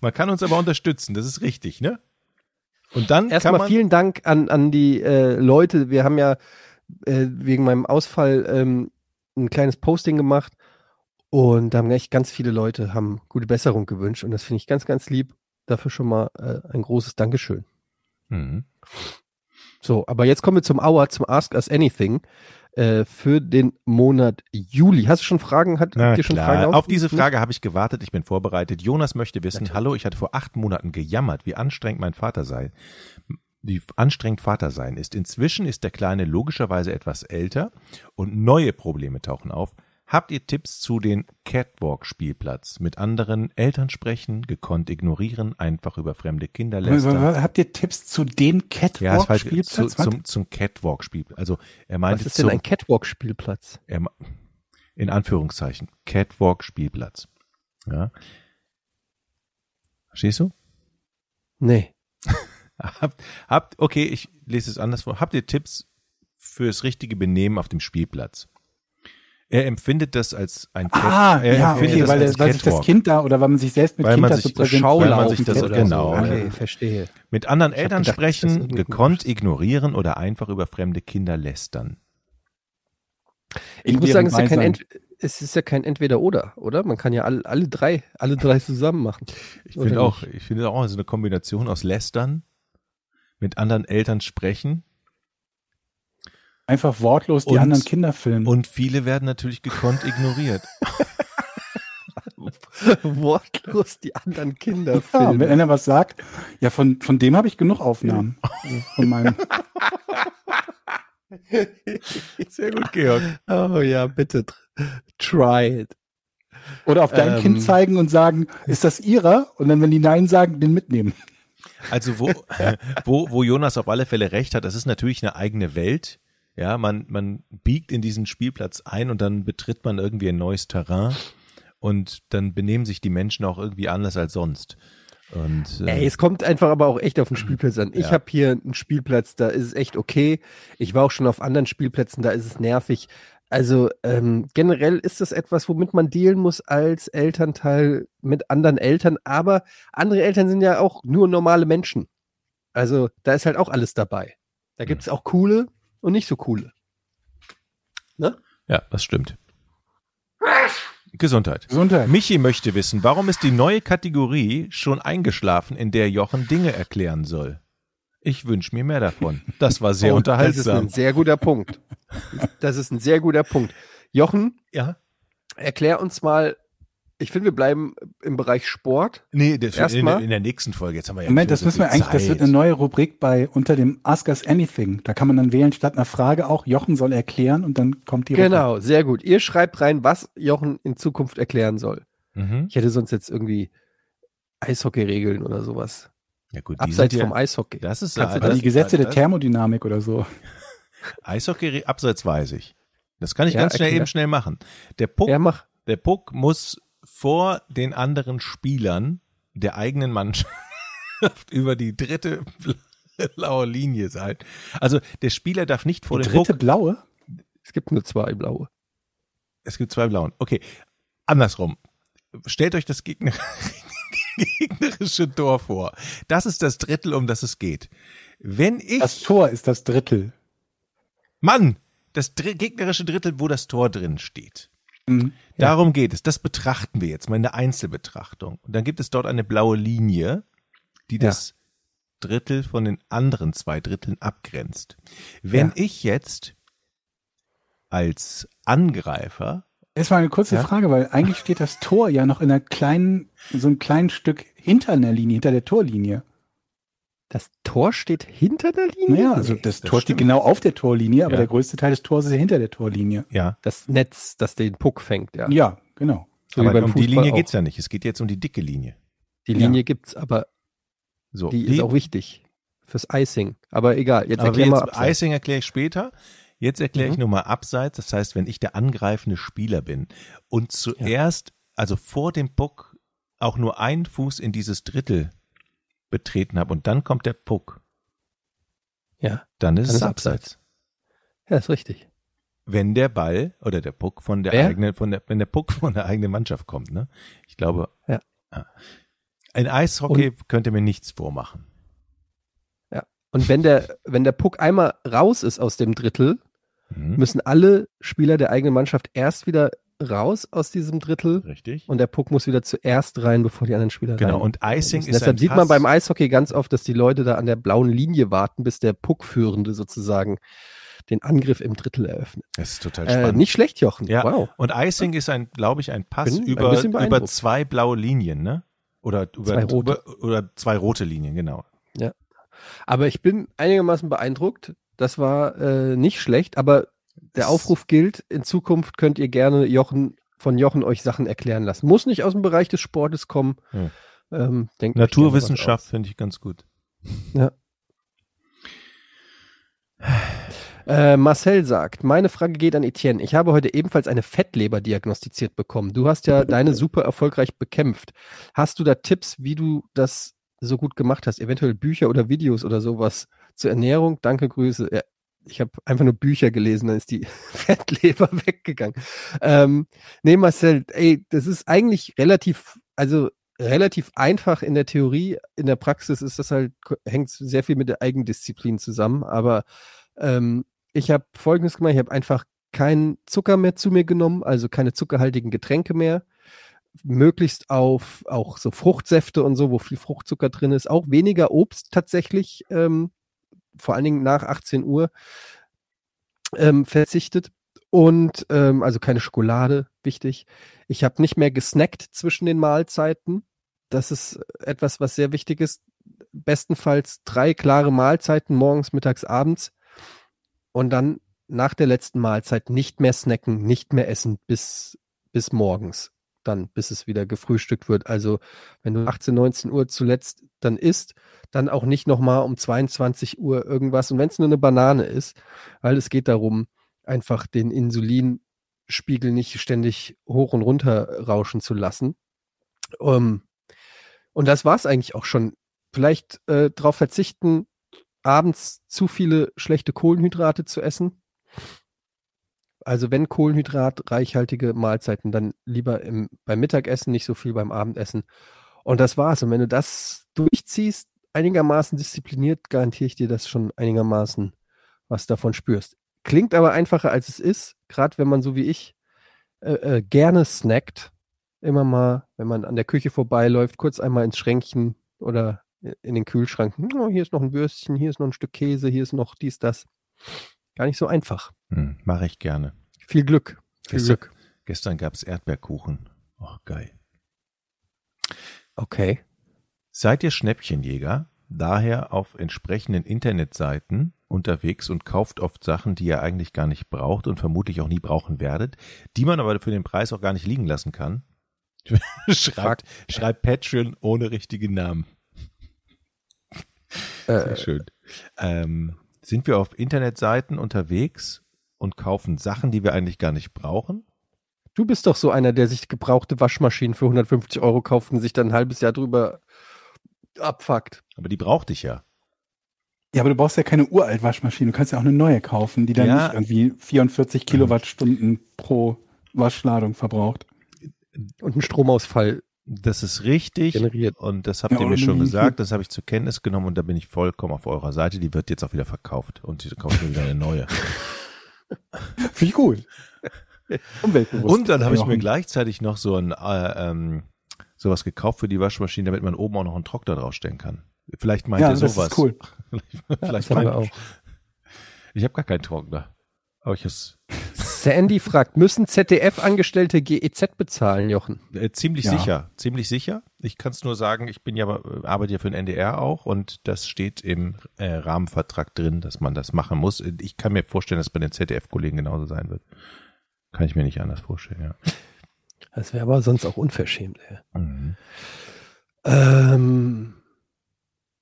Man kann uns aber unterstützen, das ist richtig, ne? Und dann Erstmal vielen Dank an, an die äh, Leute. Wir haben ja äh, wegen meinem Ausfall ähm, ein kleines Posting gemacht und da haben echt ganz viele Leute haben gute Besserung gewünscht und das finde ich ganz, ganz lieb. Dafür schon mal äh, ein großes Dankeschön. Mhm. So, aber jetzt kommen wir zum Hour, zum Ask Us Anything äh, für den Monat Juli. Hast du schon Fragen? Hat Na ihr schon klar. Fragen Auf diese aufgerufen? Frage habe ich gewartet, ich bin vorbereitet. Jonas möchte wissen, Natürlich. hallo, ich hatte vor acht Monaten gejammert, wie anstrengend mein Vater sei. Wie anstrengend Vater sein ist. Inzwischen ist der Kleine logischerweise etwas älter und neue Probleme tauchen auf. Habt ihr Tipps zu den Catwalk-Spielplatz? Mit anderen Eltern sprechen, gekonnt ignorieren, einfach über fremde Kinder lästern? habt ihr Tipps zu den Ja, ist falsch. Zu, Catwalk-Spielplatz? zum, zum Catwalk-Spiel. Also er meinte Was ist denn zum, ein Catwalk-Spielplatz? in Anführungszeichen, Catwalk-Spielplatz. Ja. Verstehst du? Nee. Habt, habt, okay, ich lese es anders vor. Habt ihr Tipps fürs richtige Benehmen auf dem Spielplatz? Er empfindet das als ein Cat, Ah, er ja, empfindet okay, das weil, als weil sich das. Kind da oder weil man sich selbst mit Weil Kind man sich so präsentiert. Schaulaufen Schaulaufen sich das- oder genau, So. Okay, verstehe. Mit anderen Ich Eltern gedacht, sprechen, gekonnt ignorieren oder einfach über fremde Kinder lästern. Ich In muss sagen, es ist, ja kein. Ent es ist ja kein Entweder-Oder, oder? Man kann ja alle, alle drei, alle drei zusammen machen. Ich Oder finde auch, ich finde auch so eine Kombination aus lästern, mit anderen Eltern sprechen Einfach wortlos die Und- anderen Kinder filmen. und viele werden natürlich gekonnt ignoriert. Wortlos die anderen Kinder ja, und wenn filmen. einer was sagt, ja, von, von dem habe ich genug Aufnahmen. Von meinem, Sehr gut, Georg. Oh ja, bitte. tr- Try it. oder auf dein Ähm. Kind zeigen und sagen, ist das ihrer? Und dann, wenn die Nein sagen, den mitnehmen. Also wo, wo, wo Jonas auf alle Fälle recht hat, das ist natürlich eine eigene Welt. Ja, man, man biegt in diesen Spielplatz ein und dann betritt man irgendwie ein neues Terrain und dann benehmen sich die Menschen auch irgendwie anders als sonst. Und äh, Ey, es kommt einfach aber auch echt auf den Spielplatz an. Ich Ja. habe hier einen Spielplatz, da ist es echt okay. Ich war auch schon auf anderen Spielplätzen, da ist es nervig. Also ähm, generell ist das etwas, womit man dealen muss als Elternteil mit anderen Eltern. Aber andere Eltern sind ja auch nur normale Menschen. Also da ist halt auch alles dabei. Da Hm. gibt es auch coole und nicht so coole. ja, das stimmt. Gesundheit. Gesundheit. Michi möchte wissen, warum ist die neue Kategorie schon eingeschlafen, in der Jochen Dinge erklären soll? Ich wünsche mir mehr davon. Das war sehr Oh, Das ist unterhaltsam. ein sehr guter Punkt. Das ist ein sehr guter Punkt. Jochen, Ja? erklär uns mal, ich finde, wir bleiben im Bereich Sport. Nee, das in, Erstmal- in der nächsten Folge. Jetzt haben wir ja Moment, das müssen wir eigentlich, das wird Zeit. eine neue Rubrik bei unter dem Ask Us Anything. Da kann man dann wählen statt einer Frage auch, Jochen soll erklären und dann kommt die Rubrik. Genau, sehr gut. Ihr schreibt rein, was Jochen in Zukunft erklären soll. Mhm. Ich hätte sonst jetzt irgendwie Eishockey-Regeln oder sowas. Ja gut, die Abseits ja, vom Eishockey. Das ist Kannst das, die Gesetze der das, Thermodynamik oder so. Eishockey abseits weiß ich. Das kann ich Ja, ganz schnell erklär. eben schnell machen. Der Puck, Ja, mach. der Puck muss vor den anderen Spielern der eigenen Mannschaft über die dritte blaue Linie sein. Also der Spieler darf nicht vor Die dem dritte Puck. blaue? Es gibt nur zwei blaue. Es gibt zwei blauen. Okay, andersrum. Stellt euch das Gegner, gegnerische Tor vor. Das ist das Drittel, um das es geht. Wenn ich Das Tor ist das Drittel. Mann, das dr gegnerische Drittel, wo das Tor drin steht. Mhm. Darum geht es. Das betrachten wir jetzt mal in der Einzelbetrachtung. Und dann gibt es dort eine blaue Linie, die das Drittel von den anderen zwei Dritteln abgrenzt. Wenn ich jetzt als Angreifer Das war eine kurze Ja? Frage, weil eigentlich steht das Tor ja noch in einer kleinen, so ein kleinen Stück hinter einer Linie, hinter der Torlinie. Das Tor steht hinter der Linie? Naja, also das, das Tor steht stimmt. genau auf der Torlinie, aber Ja. der größte Teil des Tors ist ja hinter der Torlinie. Ja, Das Netz, das den Puck fängt, ja. Ja, genau. So aber um die Fußball Linie auch. geht's ja nicht. Es geht jetzt um die dicke Linie. Die Ja. Linie gibt's, aber So, die, ist auch wichtig fürs Icing. Aber egal, jetzt aber erklär wir mal abseits. Icing erkläre ich später. Jetzt erkläre ich Mhm. nur mal abseits. Das heißt, wenn ich der angreifende Spieler bin und zuerst, also vor dem Puck, auch nur einen Fuß in dieses Drittel betreten habe und dann kommt der Puck, Ja, dann ist Dann es ist abseits. ja, ist richtig. Wenn der Ball oder der Puck von der Wer? eigenen, von der, wenn der Puck von der eigenen Mannschaft kommt, ne? Ich glaube, Ja. Ah. in Eishockey könnt ihr mir nichts vormachen. Und wenn der, wenn der Puck einmal raus ist aus dem Drittel, Mhm. müssen alle Spieler der eigenen Mannschaft erst wieder raus aus diesem Drittel Richtig? und der Puck muss wieder zuerst rein, bevor die anderen Spieler Genau, rein. und Icing müssen. ist Deshalb sieht man beim Eishockey ganz oft, dass die Leute da an der blauen Linie warten, bis der Puckführende sozusagen den Angriff im Drittel eröffnet. Das ist total Äh, spannend. nicht schlecht, Jochen. Ja, Wow. und Icing ist ein, glaube ich, ein Pass Bin über, über zwei blaue Linien, ne? Oder über, Zwei rote. über oder zwei rote Linien, genau. Aber ich bin einigermaßen beeindruckt. Das war äh, nicht schlecht, aber der Aufruf gilt, in Zukunft könnt ihr gerne Jochen, von Jochen euch Sachen erklären lassen. Muss nicht aus dem Bereich des Sportes kommen. Ja. Ähm, Naturwissenschaft finde ich ganz gut. aus. Äh, Marcel sagt, meine Frage geht an Etienne. Ich habe heute ebenfalls eine Fettleber diagnostiziert bekommen. Du hast ja deine super erfolgreich bekämpft. Hast du da Tipps, wie du das so gut gemacht hast? Eventuell Bücher oder Videos oder sowas zur Ernährung? Danke, Grüße. Ja, ich habe einfach nur Bücher gelesen, dann ist die Fettleber weggegangen. Ähm, nee, Marcel, ey, das ist eigentlich relativ, also relativ einfach in der Theorie. In der Praxis ist das halt, hängt sehr viel mit der Eigendisziplin zusammen. Aber ähm, ich habe Folgendes gemacht, ich habe einfach keinen Zucker mehr zu mir genommen, also keine zuckerhaltigen Getränke mehr. Möglichst auf auch so Fruchtsäfte und so, wo viel Fruchtzucker drin ist. Auch weniger Obst tatsächlich, ähm, vor allen Dingen nach 18 Uhr ähm, verzichtet. Und ähm, also keine Schokolade, wichtig. Ich habe nicht mehr gesnackt zwischen den Mahlzeiten. Das ist etwas, was sehr wichtig ist. Bestenfalls drei klare Mahlzeiten, morgens, mittags, abends. Und dann nach der letzten Mahlzeit nicht mehr snacken, nicht mehr essen bis, bis morgens. Dann, bis es wieder gefrühstückt wird. Also, wenn du 18, 19 Uhr zuletzt dann isst, dann auch nicht nochmal um 22 Uhr irgendwas. Und wenn es nur eine Banane ist, weil es geht darum, einfach den Insulinspiegel nicht ständig hoch und runter rauschen zu lassen. Ähm, und das war es eigentlich auch schon. Vielleicht äh, darauf verzichten, abends zu viele schlechte Kohlenhydrate zu essen. Also wenn kohlenhydratreichhaltige Mahlzeiten, dann lieber im, beim Mittagessen, nicht so viel beim Abendessen. Und das war's. Und wenn du das durchziehst, einigermaßen diszipliniert, garantiere ich dir, dass schon einigermaßen was davon spürst. Klingt aber einfacher, als es ist, gerade wenn man so wie ich äh, äh, gerne snackt. Immer mal, wenn man an der Küche vorbeiläuft, kurz einmal ins Schränkchen oder in den Kühlschrank. Oh, hier ist noch ein Würstchen, hier ist noch ein Stück Käse, hier ist noch dies, das. Gar nicht so einfach. Hm, Mache ich gerne. Viel Glück. Viel Gestern, Glück. gestern gab es Erdbeerkuchen. Oh, geil. Okay. Seid ihr Schnäppchenjäger? Daher auf entsprechenden Internetseiten unterwegs und kauft oft Sachen, die ihr eigentlich gar nicht braucht und vermutlich auch nie brauchen werdet, die man aber für den Preis auch gar nicht liegen lassen kann. schreibt, schreibt Patreon ohne richtigen Namen. Sehr Äh, schön. Ähm, sind wir auf Internetseiten unterwegs und kaufen Sachen, die wir eigentlich gar nicht brauchen? du bist doch so einer, der sich gebrauchte Waschmaschinen für 150 Euro kauft und sich dann ein halbes Jahr drüber abfuckt. Aber die brauchte ich ja. Ja, aber du brauchst ja keine uralt Waschmaschine. Du kannst ja auch eine neue kaufen, die dann Ja. nicht irgendwie 44 Kilowattstunden pro Waschladung verbraucht. Und ein Stromausfall Das ist richtig. generiert. Und das habt Ja, ihr mir schon gesagt, das habe ich zur Kenntnis genommen und da bin ich vollkommen auf eurer Seite. Die wird jetzt auch wieder verkauft und die kauft mir wieder eine neue. Finde ich gut. Umweltbewusst. Und dann habe ich mir gleichzeitig noch so ein äh, ähm, sowas gekauft für die Waschmaschine, damit man oben auch noch einen Trockner draufstellen kann. Vielleicht meint Ja, ihr das sowas. ist cool. Das Vielleicht wir meint, auch. ich habe gar keinen Trockner. Aber ich has, Sandy fragt, müssen ZDF-Angestellte GEZ bezahlen, Jochen? äh, ziemlich Ja. sicher, ziemlich sicher. Ich kann es nur sagen, ich bin ja äh, arbeite ja für den NDR auch und das steht im äh, Rahmenvertrag drin, dass man das machen muss. Ich kann mir vorstellen, dass bei den ZDF-Kollegen genauso sein wird. Kann ich mir nicht anders vorstellen, ja. Das wäre aber sonst auch unverschämt. Ey. Mhm. Ähm,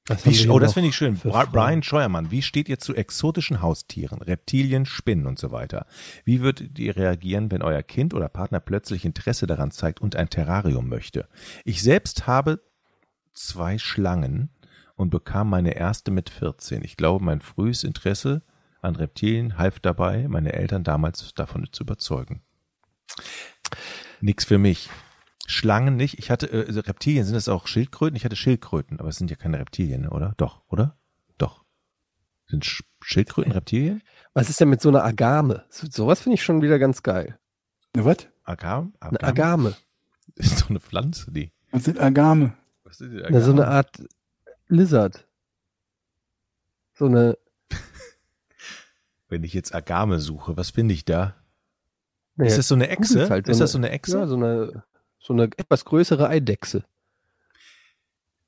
haben Wie, oh, das finde ich schön. Brian Scheuermann, wie steht ihr zu exotischen Haustieren, Reptilien, Spinnen und so weiter? Wie würdet ihr reagieren, wenn euer Kind oder Partner plötzlich Interesse daran zeigt und ein Terrarium möchte? Ich selbst habe zwei Schlangen und bekam meine erste mit 14. Ich glaube, mein frühes Interesse an Reptilien half dabei, meine Eltern damals davon zu überzeugen. Nix für mich. Schlangen nicht. Ich hatte äh, also Reptilien, sind das auch Schildkröten? Ich hatte Schildkröten, aber es sind ja keine Reptilien, oder? Doch, oder? Doch. Sind Sch Schildkröten Reptilien? Was ist denn mit so einer Agame? So, sowas finde ich schon wieder ganz geil. Ne, was? Agam? Eine Agame. Ist doch eine Pflanze, die. Was sind Agame? Was ist die Na, so eine Agame? Art Lizard. So eine, Wenn ich jetzt Agame suche, was finde ich da? naja, ist das so eine Echse? Halt, ist so das so eine Echse? ja, so eine, so eine etwas größere Eidechse.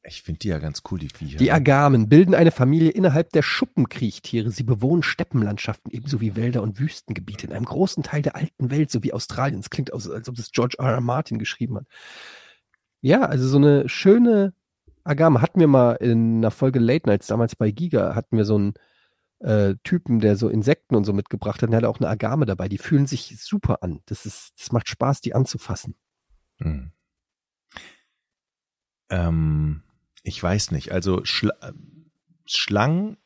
Ich finde die ja ganz cool, die Viecher. Die Agamen bilden eine Familie innerhalb der Schuppenkriechtiere. Sie bewohnen Steppenlandschaften ebenso wie Wälder und Wüstengebiete in einem großen Teil der alten Welt sowie Australiens. Klingt aus, als ob das George R. R. Martin geschrieben hat. Ja, also so eine schöne Agame hatten wir mal in einer Folge Late Nights, damals bei Giga, hatten wir so einen äh, Typen, der so Insekten und so mitgebracht hat. Und der hatte auch eine Agame dabei. Die fühlen sich super an. Das ist, das macht Spaß, die anzufassen. Hm. Ähm, ich weiß nicht. Also Schla Schlangen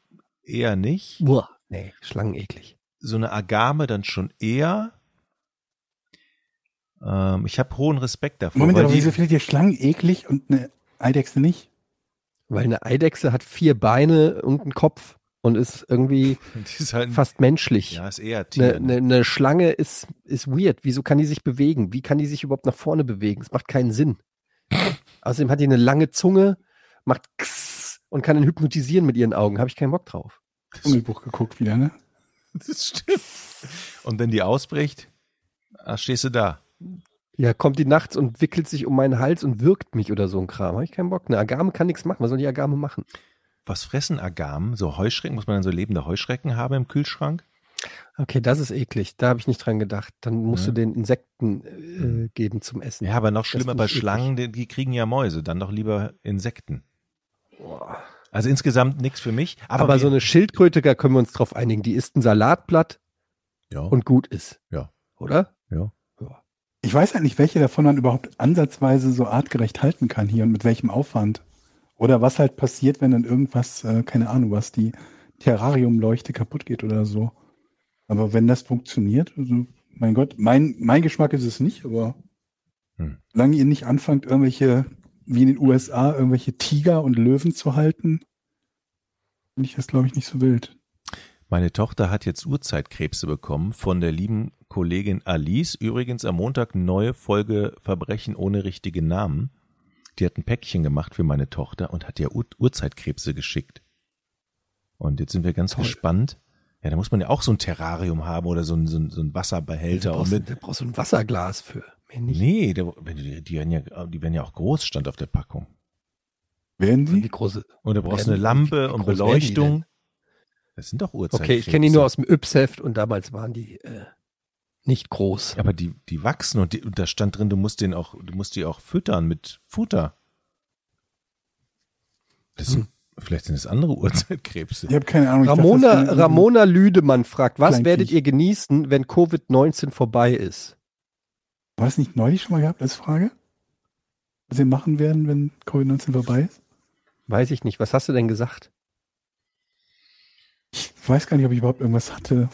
eher nicht. Uah, nee, Schlangen eklig. So eine Agame dann schon eher. Ähm, ich habe hohen Respekt davor. Moment, weil aber die- wieso findet ihr Schlangen eklig und eine Eidechse nicht? Weil eine Eidechse hat vier Beine und einen Kopf und ist irgendwie die ist halt, fast menschlich. ja, ist eher Eine, Tier. eine, eine Schlange ist, ist weird. Wieso kann die sich bewegen? Wie kann die sich überhaupt nach vorne bewegen? Es macht keinen Sinn. Außerdem hat die eine lange Zunge, macht Kss und kann ihn hypnotisieren mit ihren Augen. Habe ich keinen Bock drauf. Dschungelbuch geguckt wieder, ne? Das stimmt. Und wenn die ausbricht, ah, stehst du da. Ja, kommt die nachts und wickelt sich um meinen Hals und wirkt mich oder so ein Kram. Habe ich keinen Bock. Eine Agame kann nichts machen. Was soll die Agame machen? Was fressen Agamen? So Heuschrecken? Muss man dann so lebende Heuschrecken haben im Kühlschrank? Okay, das ist eklig. Da habe ich nicht dran gedacht. Dann musst Ja. du den Insekten äh, geben zum Essen. Ja, aber noch schlimmer bei. Schlangen, die, die kriegen ja Mäuse, dann doch lieber Insekten. Boah. Also insgesamt nichts für mich. Aber, Aber, wir- so eine Schildkröte, da können wir uns drauf einigen. Die isst ein Salatblatt ja, und gut ist. Ja. Oder? ja. Ich weiß halt nicht, welche davon man überhaupt ansatzweise so artgerecht halten kann hier und mit welchem Aufwand. Oder was halt passiert, wenn dann irgendwas, äh, keine Ahnung, was die Terrariumleuchte kaputt geht oder so. Aber wenn das funktioniert, also, mein Gott, mein, mein Geschmack ist es nicht, aber Hm. solange ihr nicht anfangt, irgendwelche, wie in den USA, irgendwelche Tiger und Löwen zu halten, finde ich das, glaube ich, nicht so wild. Meine Tochter hat jetzt Urzeitkrebse bekommen von der lieben Kollegin Alice. Übrigens am Montag neue Folge Verbrechen ohne richtigen Namen. Die hat ein Päckchen gemacht für meine Tochter und hat ihr Ur Urzeitkrebse geschickt. Und jetzt sind wir ganz Toll. gespannt. Ja, da muss man ja auch so ein Terrarium haben oder so ein, so ein, so ein Wasserbehälter. Da brauchst, du- mit, da brauchst du ein Wasserglas für. Nee, da, die, die, werden ja, die werden ja auch groß, stand auf der Packung. Werden Wie große. Und da brauchst du eine Lampe wie und die Beleuchtung. Das sind doch Urzeitkrebse. Okay, ich kenne die nur aus dem Yps-Heft und damals waren die äh, nicht groß. Aber die, die wachsen und, die, und da stand drin, du musst den auch, du musst die auch füttern mit Futter. Das sind, Vielleicht sind es andere Urzeitkrebse. Ich habe keine Ahnung. ich dachte, Ramona, das Ramona Lüdemann fragt, was werdet ihr genießen, wenn Covid-19 vorbei ist? War es nicht neulich schon mal gehabt als Frage? Was wir machen werden, wenn Covid-19 vorbei ist? Weiß ich nicht. Was hast du denn gesagt? Ich weiß gar nicht, ob ich überhaupt irgendwas hatte.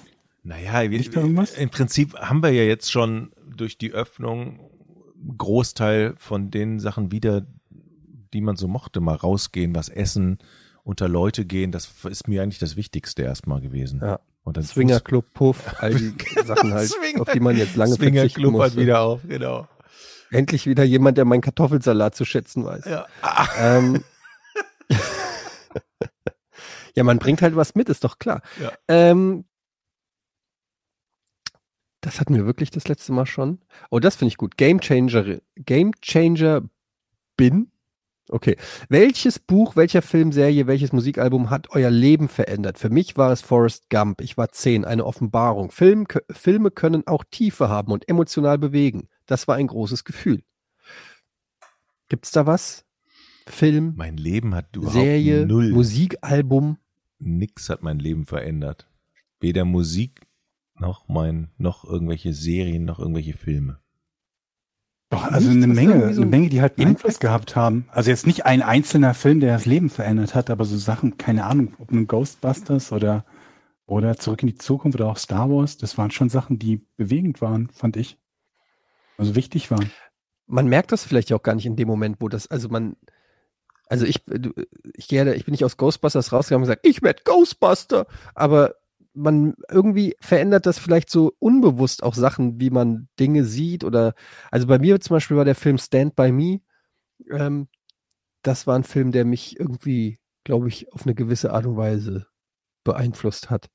Naja, wir, im Prinzip haben wir ja jetzt schon durch die Öffnung Großteil von den Sachen wieder, die man so mochte, mal rausgehen, was essen, unter Leute gehen. Das ist mir eigentlich das Wichtigste erstmal gewesen. Ja. Und dann Swinger Club, Puff, all die Sachen halt, Swinger- auf die man jetzt lange Swinger verzichten Club hat wieder auf, genau. Endlich wieder jemand, der meinen Kartoffelsalat zu schätzen weiß. Ja. Ähm, ja, man bringt halt was mit, ist doch klar. Ja. Ähm, das hatten wir wirklich das letzte Mal schon. Oh, das finde ich gut. Game Changer, Game Changer bin. Okay. Welches Buch, welcher Filmserie, welches Musikalbum hat euer Leben verändert? Für mich war es Forrest Gump. Ich war zehn, eine Offenbarung. Film, Filme können auch Tiefe haben und emotional bewegen. Das war ein großes Gefühl. Gibt's da was? Film, Mein Leben hat überhaupt Serie, null. Musikalbum. Nix hat mein Leben verändert. Weder Musik noch mein, noch irgendwelche Serien, noch irgendwelche Filme. Doch, also Nichts, eine Menge, so eine Menge, die halt einen Einfluss gehabt haben. Also jetzt nicht ein einzelner Film, der das Leben verändert hat, aber so Sachen, keine Ahnung, ob nun Ghostbusters oder, oder Zurück in die Zukunft oder auch Star Wars, das waren schon Sachen, die bewegend waren, fand ich. Also wichtig waren. Man merkt das vielleicht auch gar nicht in dem Moment, wo das, also man, also ich, ich gehe, ich bin nicht aus Ghostbusters rausgegangen und gesagt, ich werde Ghostbuster, aber man irgendwie verändert das vielleicht so unbewusst auch Sachen, wie man Dinge sieht oder, also bei mir zum Beispiel war der Film Stand by Me, ähm, das war ein Film, der mich irgendwie, glaube ich, auf eine gewisse Art und Weise beeinflusst hat.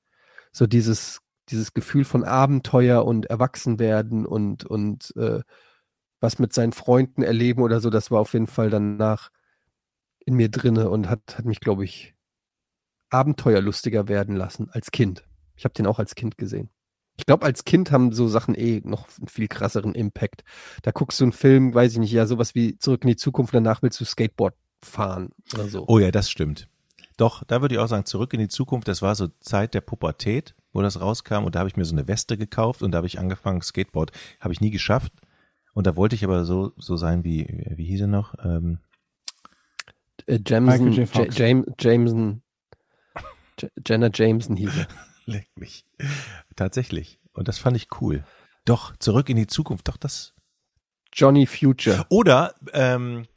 So dieses, dieses Gefühl von Abenteuer und Erwachsenwerden und, und äh, was mit seinen Freunden erleben oder so, das war auf jeden Fall danach in mir drinne und hat, hat mich, glaube ich, abenteuerlustiger werden lassen als Kind. Ich habe den auch als Kind gesehen. Ich glaube, als Kind haben so Sachen eh noch einen viel krasseren Impact. Da guckst du einen Film, weiß ich nicht, ja, sowas wie Zurück in die Zukunft, danach willst du Skateboard fahren oder so. Oh ja, das stimmt. Doch, da würde ich auch sagen, zurück in die Zukunft, das war so Zeit der Pubertät, wo das rauskam und da habe ich mir so eine Weste gekauft und da habe ich angefangen, Skateboard, habe ich nie geschafft. Und da wollte ich aber so, so sein wie, wie hieß er noch? Ähm, Äh, Jameson, Jameson, J Jenna Jameson hieß er. leck mich. Tatsächlich. Und das fand ich cool. Doch, zurück in die Zukunft, doch das. Johnny Future. Oder, ähm,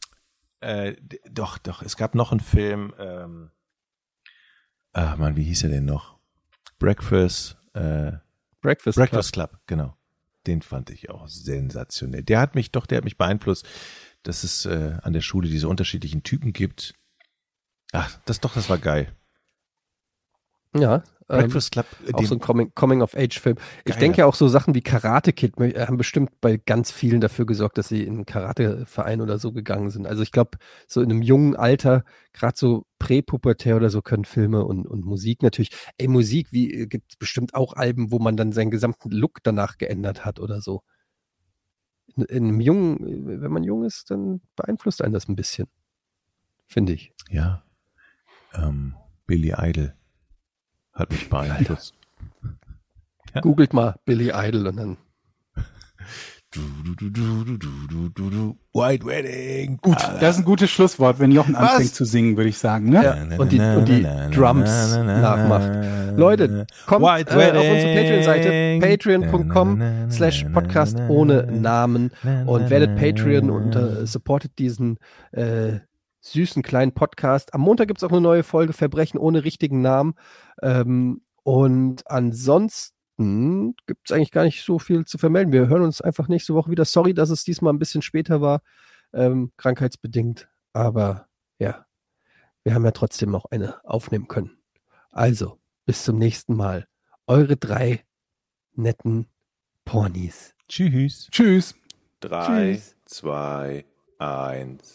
äh, doch, doch, es gab noch einen Film, ähm, ah Mann, wie hieß er denn noch? Breakfast, äh, Breakfast, Breakfast Club, genau. Den fand ich auch sensationell. Der hat mich doch, der hat mich beeinflusst, dass es äh, an der Schule diese unterschiedlichen Typen gibt. Ach, das doch, das war geil. Ja. Ähm, Breakfast Club, äh, auch so ein Coming- Coming-of-Age-Film. Ich Geil. denke auch so Sachen wie Karate Kid mö- haben bestimmt bei ganz vielen dafür gesorgt, dass sie in einen Karateverein oder so gegangen sind. Also ich glaube, so in einem jungen Alter, gerade so präpubertär oder so, können Filme und, und Musik natürlich. Ey, Musik, wie gibt es bestimmt auch Alben, wo man dann seinen gesamten Look danach geändert hat oder so. In, in einem jungen, wenn man jung ist, dann beeinflusst einen das ein bisschen. Finde ich. ja, ähm, Billy Idol hat mich beeinflusst. Ja. Googelt mal Billy Idol und dann. Du, du, du, du, du, du, du, du. White Wedding. Gut, ah, das ist ein gutes Schlusswort, wenn Jochen was? anfängt zu singen, würde ich sagen. Ne? Ja. Und, die, und die Drums nachmacht. Leute, kommt äh, auf unsere Patreon-Seite patreon.com slash podcast ohne Namen und werdet Patreon und äh, supportet diesen äh, süßen kleinen Podcast. Am Montag gibt es auch eine neue Folge Verbrechen ohne richtigen Namen. Ähm, Und ansonsten gibt es eigentlich gar nicht so viel zu vermelden. Wir hören uns einfach nächste Woche wieder. Sorry, dass es diesmal ein bisschen später war, ähm, krankheitsbedingt. Aber ja, wir haben ja trotzdem noch eine aufnehmen können. Also, bis zum nächsten Mal. Eure drei netten Pornis. Tschüss. Tschüss. Drei, Tschüss. zwei, eins.